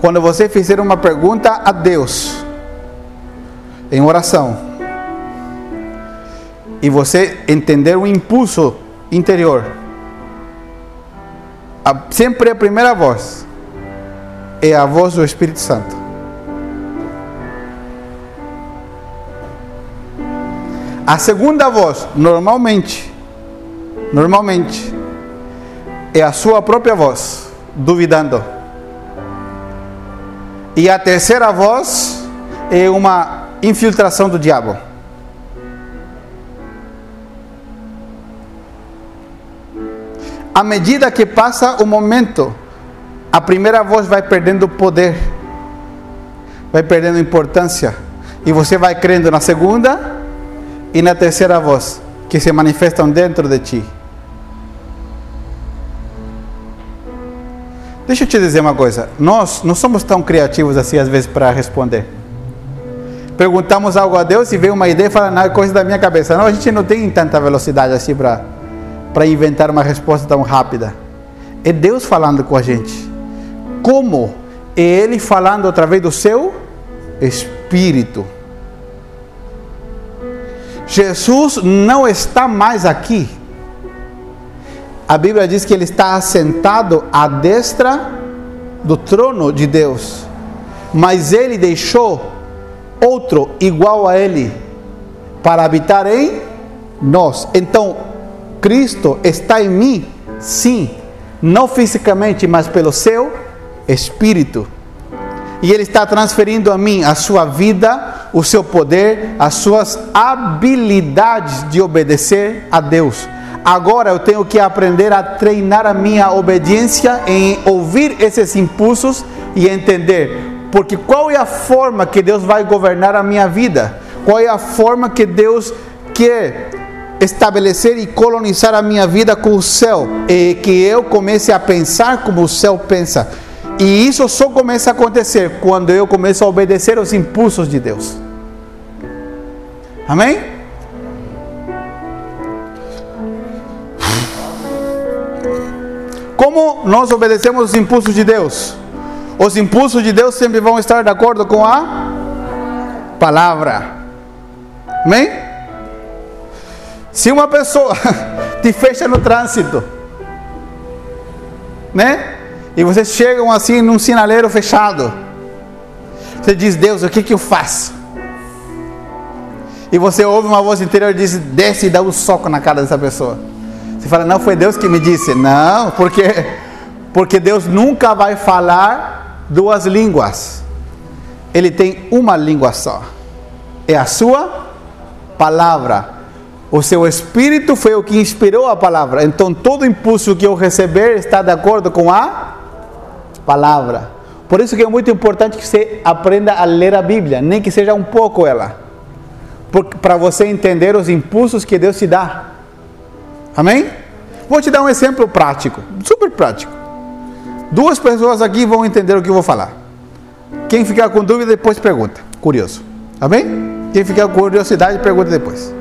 A: Quando você fizer uma pergunta a Deus, em oração, e você entender o impulso interior, sempre a primeira voz é a voz do Espírito Santo. A segunda voz, normalmente, normalmente, é a sua própria voz, duvidando. E a terceira voz é uma infiltração do diabo. À medida que passa o momento, a primeira voz vai perdendo poder, vai perdendo importância, e você vai crendo na segunda e na terceira voz que se manifestam dentro de ti. Deixa eu te dizer uma coisa, nós não somos tão criativos assim às vezes para responder. Perguntamos algo a Deus e vem uma ideia e fala, não, é coisa da minha cabeça. Não, a gente não tem tanta velocidade assim para inventar uma resposta tão rápida. É Deus falando com a gente. Como? É Ele falando através do seu Espírito. Jesus não está mais aqui. A Bíblia diz que ele está assentado à destra do trono de Deus. Mas ele deixou outro igual a ele para habitar em nós. Então, Cristo está em mim, sim, não fisicamente, mas pelo seu espírito. E Ele está transferindo a mim a sua vida, o seu poder, as suas habilidades de obedecer a Deus. Agora eu tenho que aprender a treinar a minha obediência em ouvir esses impulsos e entender, porque qual é a forma que Deus vai governar a minha vida? Qual é a forma que Deus quer estabelecer e colonizar a minha vida com o céu? E que eu comece a pensar como o céu pensa e isso só começa a acontecer quando eu começo a obedecer aos impulsos de Deus. Amém? Como nós obedecemos os impulsos de Deus? Os impulsos de Deus sempre vão estar de acordo com a palavra. Amém? Se uma pessoa <laughs> te fecha no trânsito, né? E vocês chegam assim num sinaleiro fechado. Você diz, Deus, o que, que eu faço? E você ouve uma voz interior e diz, desce e dá um soco na cara dessa pessoa. Você fala, não, foi Deus que me disse. Não, porque, porque Deus nunca vai falar duas línguas. Ele tem uma língua só. É a sua palavra. O seu espírito foi o que inspirou a palavra. Então todo impulso que eu receber está de acordo com a palavra. Por isso que é muito importante que você aprenda a ler a Bíblia, nem que seja um pouco ela. Para você entender os impulsos que Deus te dá. Amém? Vou te dar um exemplo prático, super prático. Duas pessoas aqui vão entender o que eu vou falar. Quem ficar com dúvida, depois pergunta. Curioso. Amém? Quem ficar com curiosidade, pergunta depois.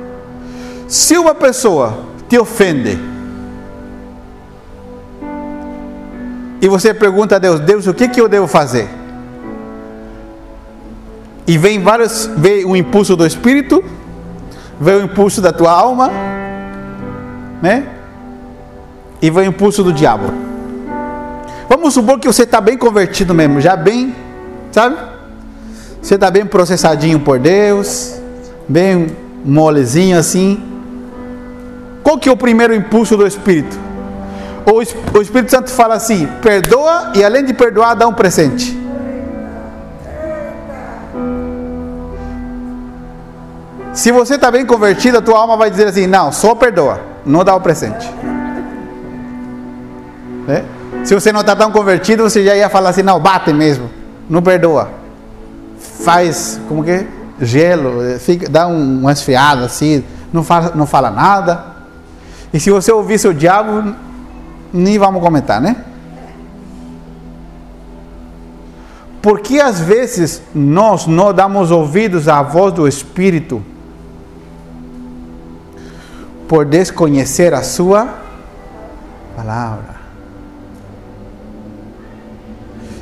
A: Se uma pessoa te ofende, e você pergunta a Deus, Deus, o que, que eu devo fazer? E vem vários, vem o impulso do Espírito, vem o impulso da tua alma, né? E vem o impulso do diabo. Vamos supor que você está bem convertido mesmo, já bem, sabe? Você está bem processadinho por Deus, bem molezinho assim. Qual que é o primeiro impulso do Espírito? O Espírito Santo fala assim: perdoa e além de perdoar, dá um presente. Se você está bem convertido, a tua alma vai dizer assim: não, só perdoa, não dá o presente. Né? Se você não está tão convertido, você já ia falar assim: não, bate mesmo, não perdoa. Faz, como que? É? Gelo, fica, dá um, uma esfriada assim, não fala, não fala nada. E se você ouvir seu diabo, nem vamos comentar, né? Porque às vezes nós não damos ouvidos à voz do Espírito por desconhecer a Sua palavra.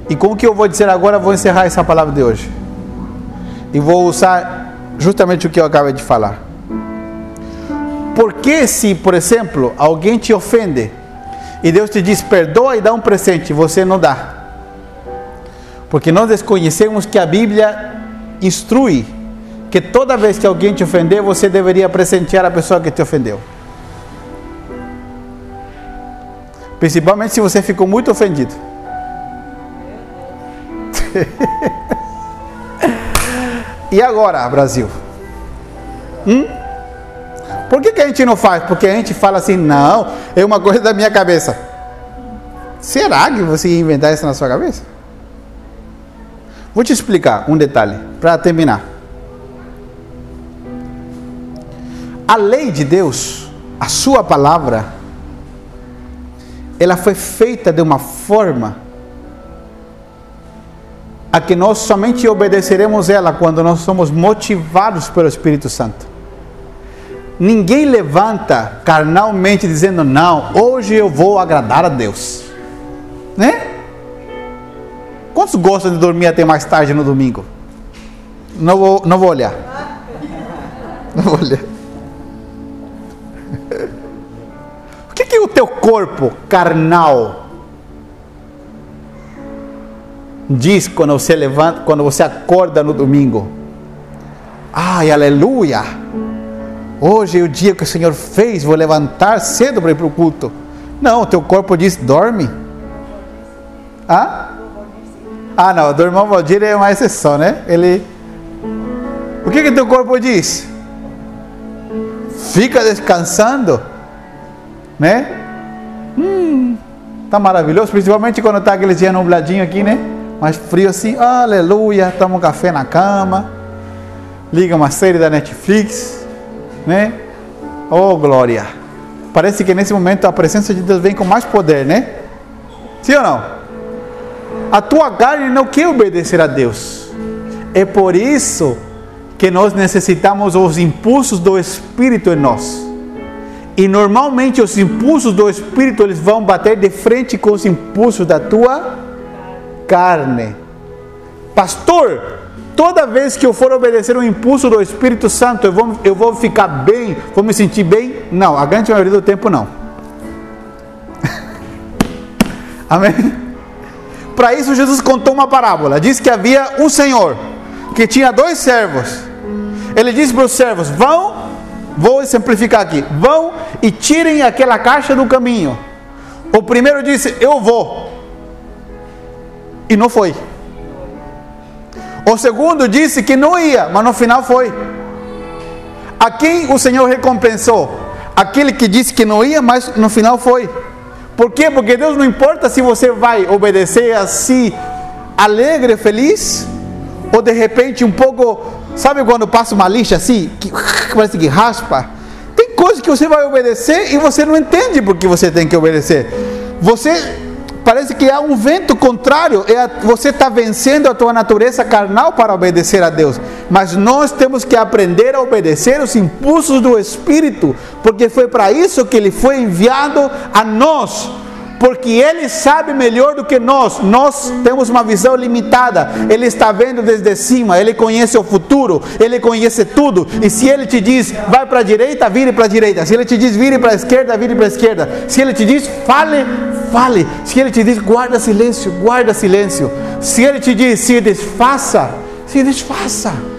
A: E com o que eu vou dizer agora, vou encerrar essa palavra de hoje. E vou usar justamente o que eu acabei de falar. Porque se, por exemplo, alguém te ofende e Deus te diz perdoa e dá um presente, você não dá. Porque nós desconhecemos que a Bíblia instrui que toda vez que alguém te ofender, você deveria presentear a pessoa que te ofendeu. Principalmente se você ficou muito ofendido. <laughs> e agora, Brasil? Hum? Por que, que a gente não faz? Porque a gente fala assim, não, é uma coisa da minha cabeça. Será que você ia inventar isso na sua cabeça? Vou te explicar um detalhe para terminar. A lei de Deus, a sua palavra, ela foi feita de uma forma a que nós somente obedeceremos ela quando nós somos motivados pelo Espírito Santo. Ninguém levanta carnalmente dizendo: Não, hoje eu vou agradar a Deus. Né? Quantos gostam de dormir até mais tarde no domingo? Não vou, não vou olhar. Não vou olhar. <laughs> O que, que o teu corpo carnal diz quando você levanta, quando você acorda no domingo? Ai, aleluia! Hoje é o dia que o Senhor fez, vou levantar cedo para ir para o culto. Não, o teu corpo diz: dorme. Ah? Ah, não, do irmão Valdir é uma exceção, né? Ele. O que que teu corpo diz? Fica descansando, né? Hum, tá maravilhoso, principalmente quando tá aquele dia nubladinho aqui, né? Mais frio assim, aleluia, toma um café na cama, liga uma série da Netflix, né? Oh, glória! Parece que nesse momento a presença de Deus vem com mais poder, né? Sim ou não? A tua carne não quer obedecer a Deus. É por isso que nós necessitamos os impulsos do Espírito em nós. E normalmente os impulsos do Espírito eles vão bater de frente com os impulsos da tua carne. Pastor, Toda vez que eu for obedecer um impulso do Espírito Santo, eu vou, eu vou ficar bem, vou me sentir bem? Não, a grande maioria do tempo não. <laughs> Amém? Para isso, Jesus contou uma parábola. Diz que havia um senhor que tinha dois servos. Ele disse para os servos: Vão, vou exemplificar aqui, vão e tirem aquela caixa do caminho. O primeiro disse: Eu vou. E não foi. O segundo disse que não ia, mas no final foi. A quem o Senhor recompensou? Aquele que disse que não ia, mas no final foi. Por quê? Porque Deus não importa se você vai obedecer assim, alegre, feliz, ou de repente um pouco, sabe quando passa uma lixa assim, que <laughs> parece que raspa? Tem coisas que você vai obedecer e você não entende porque você tem que obedecer. Você Parece que há um vento contrário, é você está vencendo a tua natureza carnal para obedecer a Deus. Mas nós temos que aprender a obedecer os impulsos do Espírito, porque foi para isso que ele foi enviado a nós porque Ele sabe melhor do que nós. Nós temos uma visão limitada. Ele está vendo desde cima. Ele conhece o futuro. Ele conhece tudo. E se Ele te diz, vai para a direita, vire para a direita. Se Ele te diz, vire para a esquerda, vire para a esquerda. Se Ele te diz, fale, fale. Se Ele te diz, guarda silêncio, guarda silêncio. Se Ele te diz, se desfaça, se desfaça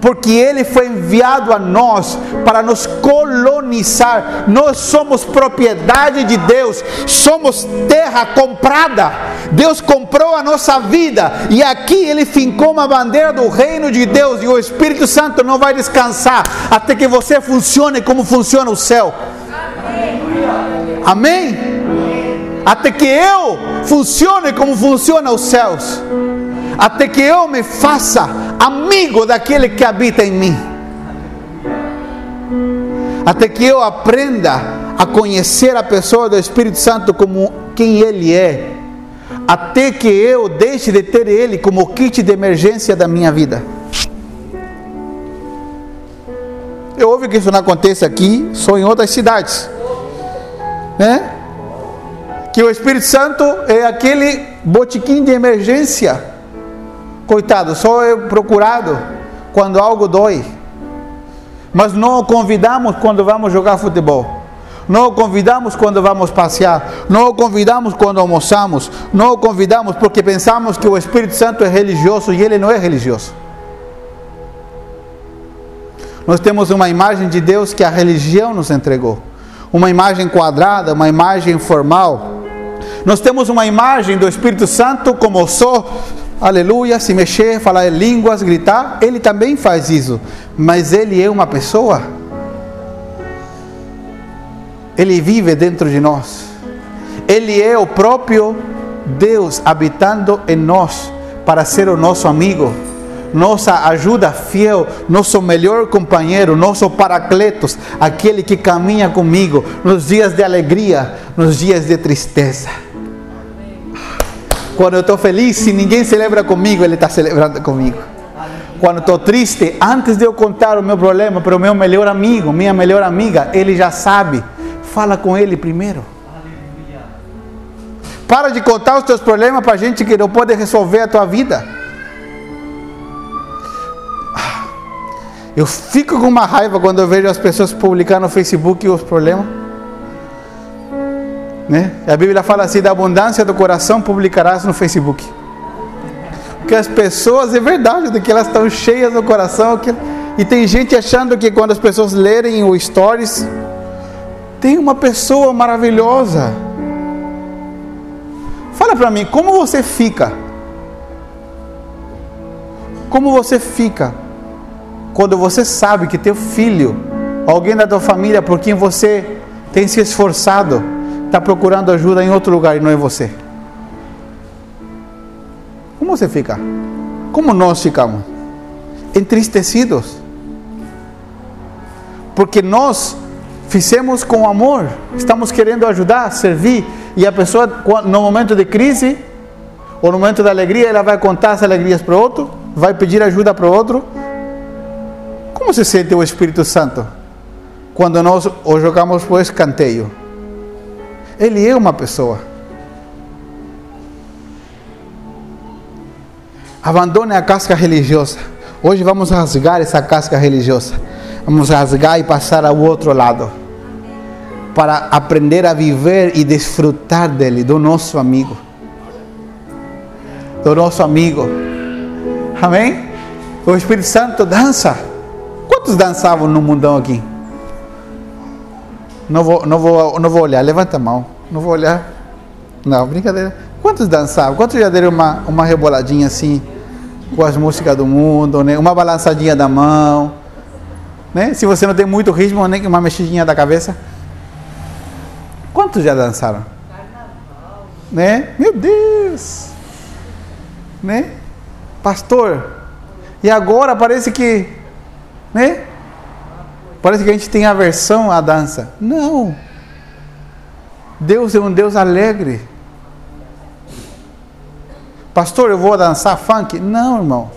A: porque Ele foi enviado a nós para nos colonizar. Nós somos propriedade de Deus, somos terra comprada. Deus comprou a nossa vida e aqui Ele fincou uma bandeira do reino de Deus e o Espírito Santo não vai descansar até que você funcione como funciona o céu. Amém? Até que eu funcione como funciona os céus. Até que eu me faça amigo daquele que habita em mim. Até que eu aprenda a conhecer a pessoa do Espírito Santo como quem ele é. Até que eu deixe de ter ele como kit de emergência da minha vida. Eu ouvi que isso não acontece aqui, só em outras cidades. Né? Que o Espírito Santo é aquele botiquim de emergência. Coitado, só é procurado quando algo dói. Mas não o convidamos quando vamos jogar futebol. Não o convidamos quando vamos passear. Não o convidamos quando almoçamos. Não o convidamos porque pensamos que o Espírito Santo é religioso e ele não é religioso. Nós temos uma imagem de Deus que a religião nos entregou. Uma imagem quadrada, uma imagem formal. Nós temos uma imagem do Espírito Santo como só aleluia, se mexer, falar em línguas, gritar, ele também faz isso, mas ele é uma pessoa. Ele vive dentro de nós. Ele é o próprio Deus habitando em nós para ser o nosso amigo, nossa ajuda fiel, nosso melhor companheiro, nosso paracletos, aquele que caminha comigo nos dias de alegria, nos dias de tristeza. Quando eu estou feliz, se ninguém celebra comigo, Ele está celebrando comigo. Quando estou triste, antes de eu contar o meu problema para o meu melhor amigo, minha melhor amiga, ele já sabe. Fala com ele primeiro. Para de contar os teus problemas para gente que não pode resolver a tua vida. Eu fico com uma raiva quando eu vejo as pessoas publicando no Facebook os problemas. Né? A Bíblia fala assim: da abundância do coração publicarás no Facebook. Porque as pessoas, é verdade, de que elas estão cheias do coração. Que... E tem gente achando que quando as pessoas lerem o Stories, tem uma pessoa maravilhosa. Fala para mim, como você fica? Como você fica quando você sabe que teu filho, alguém da tua família por quem você tem se esforçado, está procurando ajuda em outro lugar e não é você. Como você fica? Como nós ficamos? Entristecidos. Porque nós fizemos com amor, estamos querendo ajudar, servir, e a pessoa, no momento de crise, ou no momento da alegria, ela vai contar as alegrias para o outro, vai pedir ajuda para o outro. Como se sente o Espírito Santo quando nós o jogamos por escanteio? Ele é uma pessoa. Abandone a casca religiosa. Hoje vamos rasgar essa casca religiosa. Vamos rasgar e passar ao outro lado. Para aprender a viver e desfrutar dele, do nosso amigo. Do nosso amigo. Amém? O Espírito Santo dança. Quantos dançavam no mundão aqui? Não vou, não vou, não vou olhar, levanta a mão. Não vou olhar. Não, brincadeira. Quantos dançavam? Quantos já deram uma, uma reboladinha assim, com as músicas do mundo, né? uma balançadinha da mão? Né? Se você não tem muito ritmo, nem uma mexidinha da cabeça. Quantos já dançaram? Carnaval. Né? Meu Deus! Né? Pastor, e agora parece que, né? Parece que a gente tem aversão à dança. Não. Deus é um Deus alegre. Pastor, eu vou dançar funk? Não, irmão.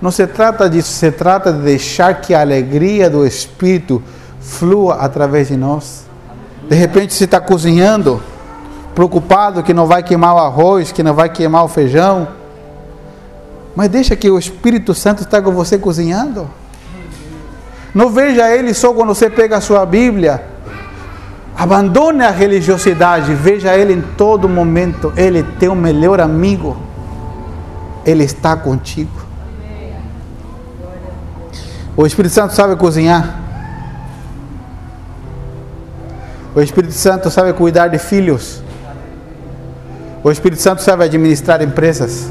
A: Não se trata disso, se trata de deixar que a alegria do Espírito flua através de nós. De repente você está cozinhando, preocupado que não vai queimar o arroz, que não vai queimar o feijão mas deixa que o Espírito Santo está com você cozinhando. Não veja ele só quando você pega a sua Bíblia. Abandone a religiosidade, veja ele em todo momento. Ele é teu melhor amigo. Ele está contigo. O Espírito Santo sabe cozinhar. O Espírito Santo sabe cuidar de filhos. O Espírito Santo sabe administrar empresas.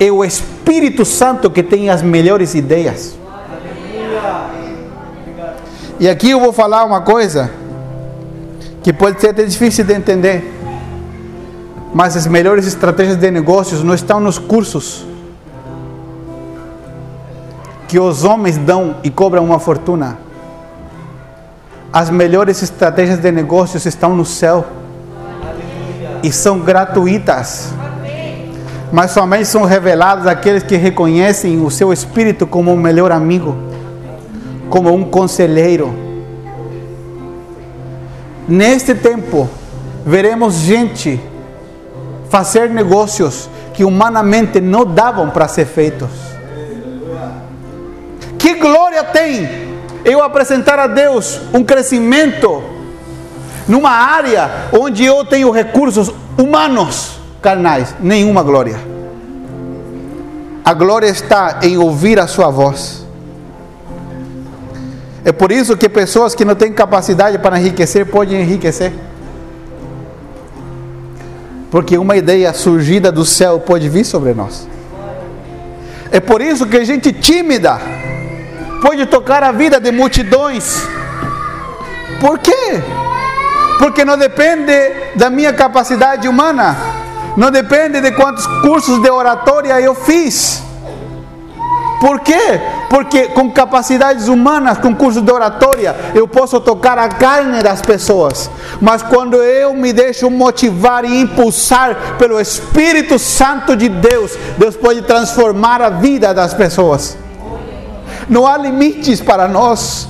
A: É o Espírito Santo que tem as melhores ideias. E aqui eu vou falar uma coisa que pode ser até difícil de entender. Mas as melhores estratégias de negócios não estão nos cursos que os homens dão e cobram uma fortuna. As melhores estratégias de negócios estão no céu e são gratuitas. Mas somente são reveladas àqueles que reconhecem o seu espírito como um melhor amigo, como um conselheiro. Neste tempo, veremos gente fazer negócios que humanamente não davam para ser feitos. Que glória tem eu apresentar a Deus um crescimento numa área onde eu tenho recursos humanos carnais, nenhuma glória. A glória está em ouvir a sua voz. É por isso que pessoas que não têm capacidade para enriquecer podem enriquecer. Porque uma ideia surgida do céu pode vir sobre nós. É por isso que gente tímida pode tocar a vida de multidões. Por quê? Porque não depende da minha capacidade humana, não depende de quantos cursos de oratória eu fiz. Por quê? Porque com capacidades humanas, com curso de oratória, eu posso tocar a carne das pessoas. Mas quando eu me deixo motivar e impulsar pelo Espírito Santo de Deus, Deus pode transformar a vida das pessoas. Não há limites para nós.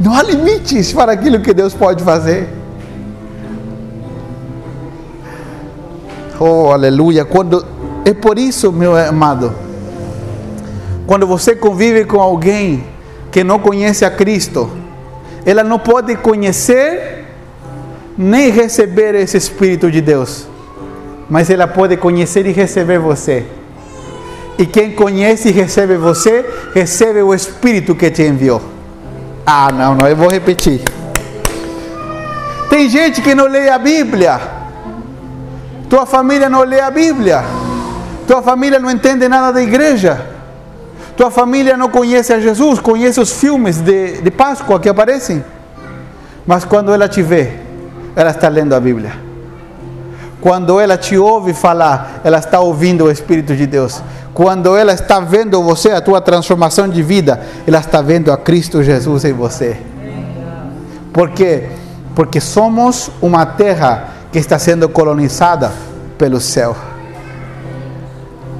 A: Não há limites para aquilo que Deus pode fazer. Oh, aleluia. Quando é por isso, meu amado, quando você convive com alguém que não conhece a Cristo, ela não pode conhecer nem receber esse Espírito de Deus, mas ela pode conhecer e receber você. E quem conhece e recebe você, recebe o Espírito que te enviou. Ah, não, não, eu vou repetir. Tem gente que não lê a Bíblia. Tua família não lê a Bíblia. Tua família não entende nada da igreja. Tua família não conhece a Jesus, conhece os filmes de, de Páscoa que aparecem. Mas quando ela te vê, ela está lendo a Bíblia. Quando ela te ouve falar, ela está ouvindo o Espírito de Deus. Quando ela está vendo você, a tua transformação de vida, ela está vendo a Cristo Jesus em você. Por quê? Porque somos uma terra que está sendo colonizada pelo céu.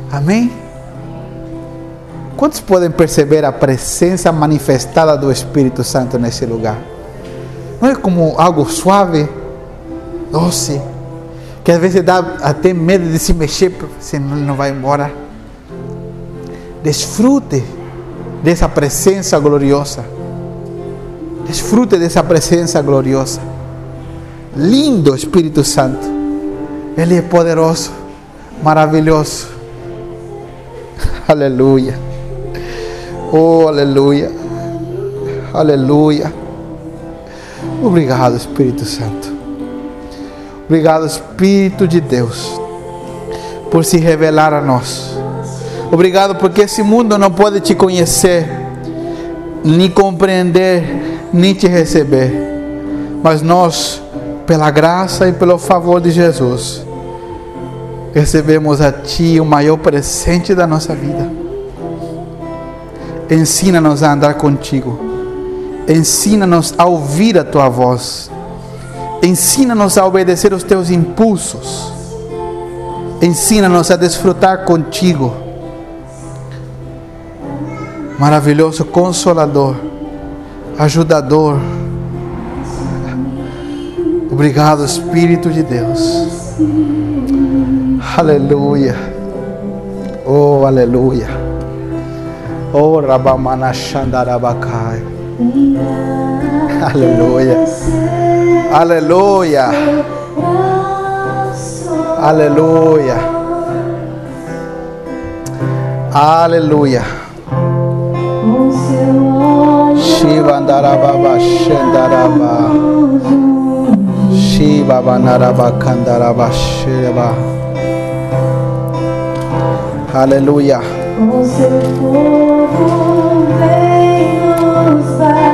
A: Amém? Quantos podem perceber a presença manifestada do Espírito Santo nesse lugar? Não é como algo suave, doce, que às vezes dá até medo de se mexer, senão ele não vai embora. Desfrute dessa presença gloriosa. Desfrute dessa presença gloriosa. Lindo Espírito Santo. Ele é poderoso, maravilhoso. <laughs> Aleluia. Oh, aleluia. Aleluia. Obrigado, Espírito Santo. Obrigado, Espírito de Deus, por se revelar a nós. Obrigado porque esse mundo não pode te conhecer, nem compreender, nem te receber. Mas nós, pela graça e pelo favor de Jesus, recebemos a Ti o maior presente da nossa vida. Ensina-nos a andar contigo. Ensina-nos a ouvir a Tua voz. Ensina-nos a obedecer os Teus impulsos. Ensina-nos a desfrutar contigo. Maravilhoso Consolador, Ajudador. Obrigado, Espírito de Deus. Aleluia. Oh, aleluia. Oh, Rabamana Shandarabakai. Aleluia. Aleluia. Aleluia. Aleluia. Shiva Andarababa Shandaraba Shiva Banaraba Kandaraba Shiva Aleluia.
C: Com seu povo vem nos batizar.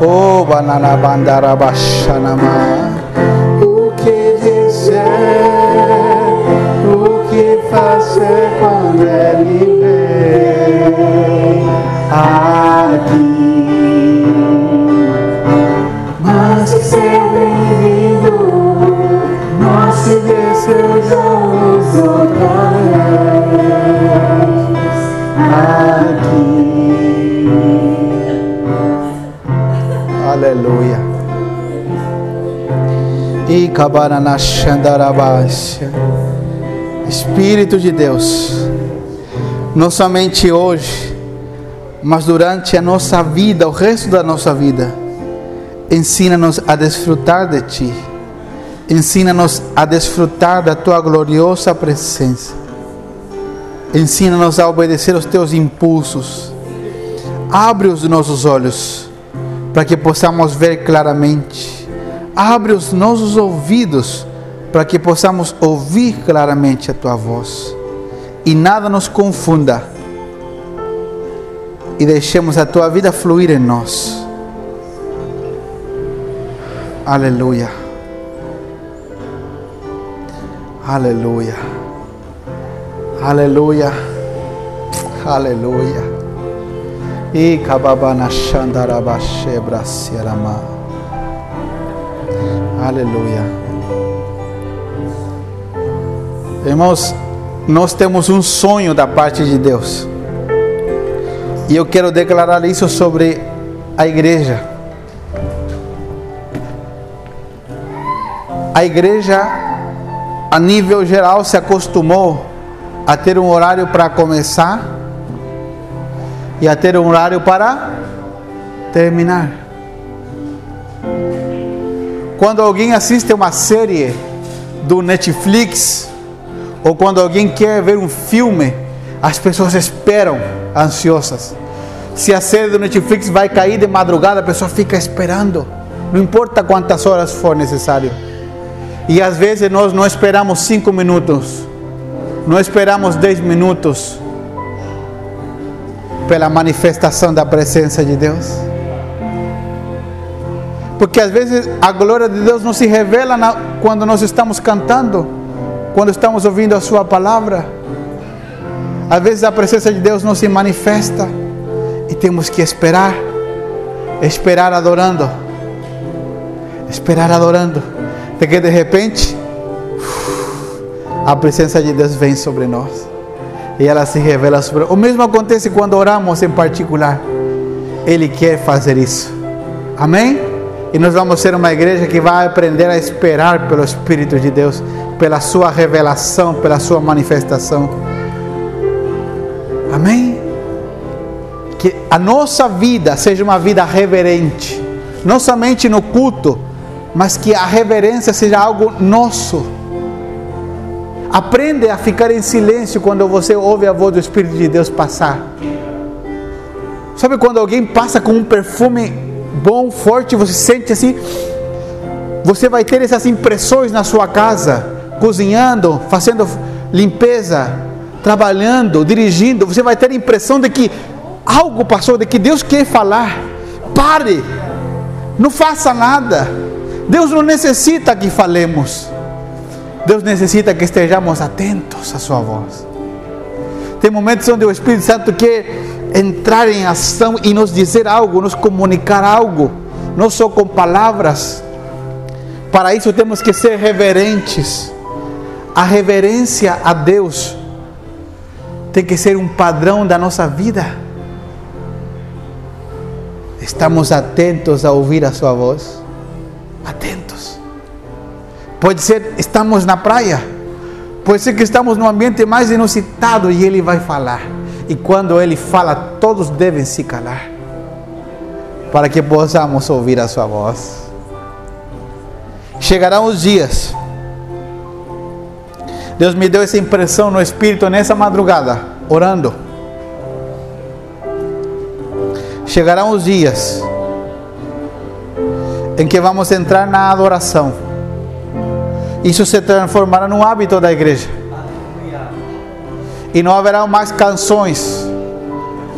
A: Oh, desejamos outra vez aqui. Aleluia. E cabarana. Espírito de Deus, não somente hoje, mas durante a nossa vida, o resto da nossa vida, ensina-nos a desfrutar de Ti. Ensina-nos a desfrutar da Tua gloriosa presença. Ensina-nos a obedecer aos Teus impulsos. Abre os nossos olhos para que possamos ver claramente. Abre os nossos ouvidos para que possamos ouvir claramente a tua voz. E nada nos confunda. E deixemos a tua vida fluir em nós. Aleluia. Aleluia. Aleluia. Aleluia. E kababana shandarabashe brasiarama. Aleluia. Irmãos, nós temos um sonho da parte de Deus. E eu quero declarar isso sobre a igreja. A igreja, a nível geral, se acostumou a ter um horário para começar e a ter um horário para terminar. Quando alguém assiste uma série do Netflix ou quando alguém quer ver um filme, as pessoas esperam ansiosas. Se a série do Netflix vai cair de madrugada, a pessoa fica esperando, não importa quantas horas for necessário. E às vezes nós não esperamos cinco minutos, não esperamos dez minutos pela manifestação da presença de Deus. Porque às vezes a glória de Deus não se revela na, quando nós estamos cantando, quando estamos ouvindo a Sua palavra. Às vezes a presença de Deus não se manifesta e temos que esperar, esperar adorando, esperar adorando, de que de repente a presença de Deus vem sobre nós e ela se revela sobre. O mesmo acontece quando oramos em particular. Ele quer fazer isso. Amém? E nós vamos ser uma igreja que vai aprender a esperar pelo Espírito de Deus, pela sua revelação, pela sua manifestação. Amém? Que a nossa vida seja uma vida reverente, não somente no culto, mas que a reverência seja algo nosso. Aprende a ficar em silêncio quando você ouve a voz do Espírito de Deus passar. Sabe quando alguém passa com um perfume bom, forte, você sente assim? Você vai ter essas impressões na sua casa, cozinhando, fazendo limpeza, trabalhando, dirigindo. Você vai ter a impressão de que algo passou, de que Deus quer falar. Pare, não faça nada. Deus não necessita que falemos. Deus necessita que estejamos atentos à Sua voz. Tem momentos onde o Espírito Santo quer entrar em ação e nos dizer algo, nos comunicar algo, não só com palavras. Para isso temos que ser reverentes. A reverência a Deus tem que ser um padrão da nossa vida. Estamos atentos a ouvir a Sua voz. Atentos. Pode ser, estamos na praia. Pode ser que estamos no ambiente mais inusitado e Ele vai falar. E quando Ele fala, todos devem se calar. Para que possamos ouvir a Sua voz. Chegarão os dias Deus me deu essa impressão no espírito nessa madrugada, orando. Chegarão os dias em que vamos entrar na adoração. Isso se transformará num hábito da igreja. E não haverá mais canções.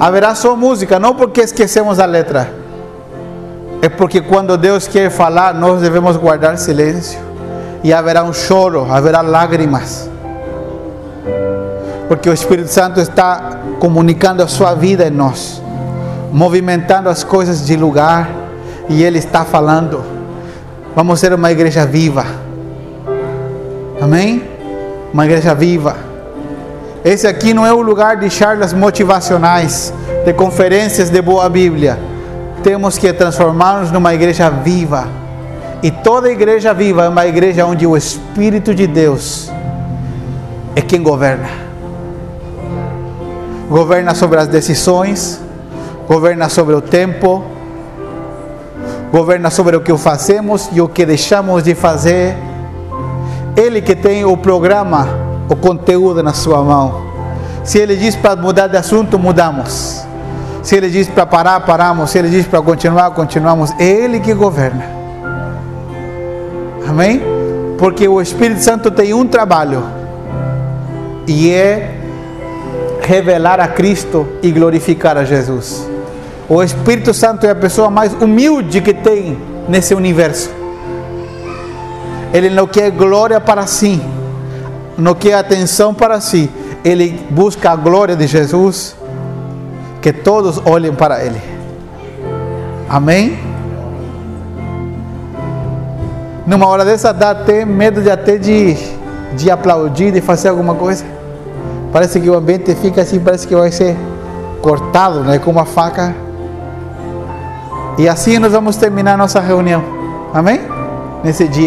A: Haverá só música, não porque esquecemos a letra. É porque quando Deus quer falar, nós devemos guardar silêncio. E haverá um choro, haverá lágrimas. Porque o Espírito Santo está comunicando a sua vida em nós, movimentando as coisas de lugar, e Ele está falando. Vamos ser uma igreja viva. Amém? Uma igreja viva. Esse aqui não é o lugar de charlas motivacionais, de conferências de boa Bíblia. Temos que transformar-nos numa igreja viva. E toda igreja viva é uma igreja onde o Espírito de Deus é quem governa. Governa sobre as decisões, governa sobre o tempo, governa sobre o que fazemos e o que deixamos de fazer. Ele que tem o programa, o conteúdo na sua mão. Se ele diz para mudar de assunto, mudamos. Se ele diz para parar, paramos. Se ele diz para continuar, continuamos. É ele que governa. Amém? Porque o Espírito Santo tem um trabalho e é revelar a Cristo e glorificar a Jesus. O Espírito Santo é a pessoa mais humilde que tem nesse universo. Ele não quer glória para si, não quer atenção para si. Ele busca a glória de Jesus, que todos olhem para Ele. Amém? Numa hora dessa dá até medo de até de, de aplaudir, de fazer alguma coisa. Parece que o ambiente fica assim, parece que vai ser cortado, né, com uma faca. E assim nós vamos terminar nossa reunião. Amém? Nesse dia.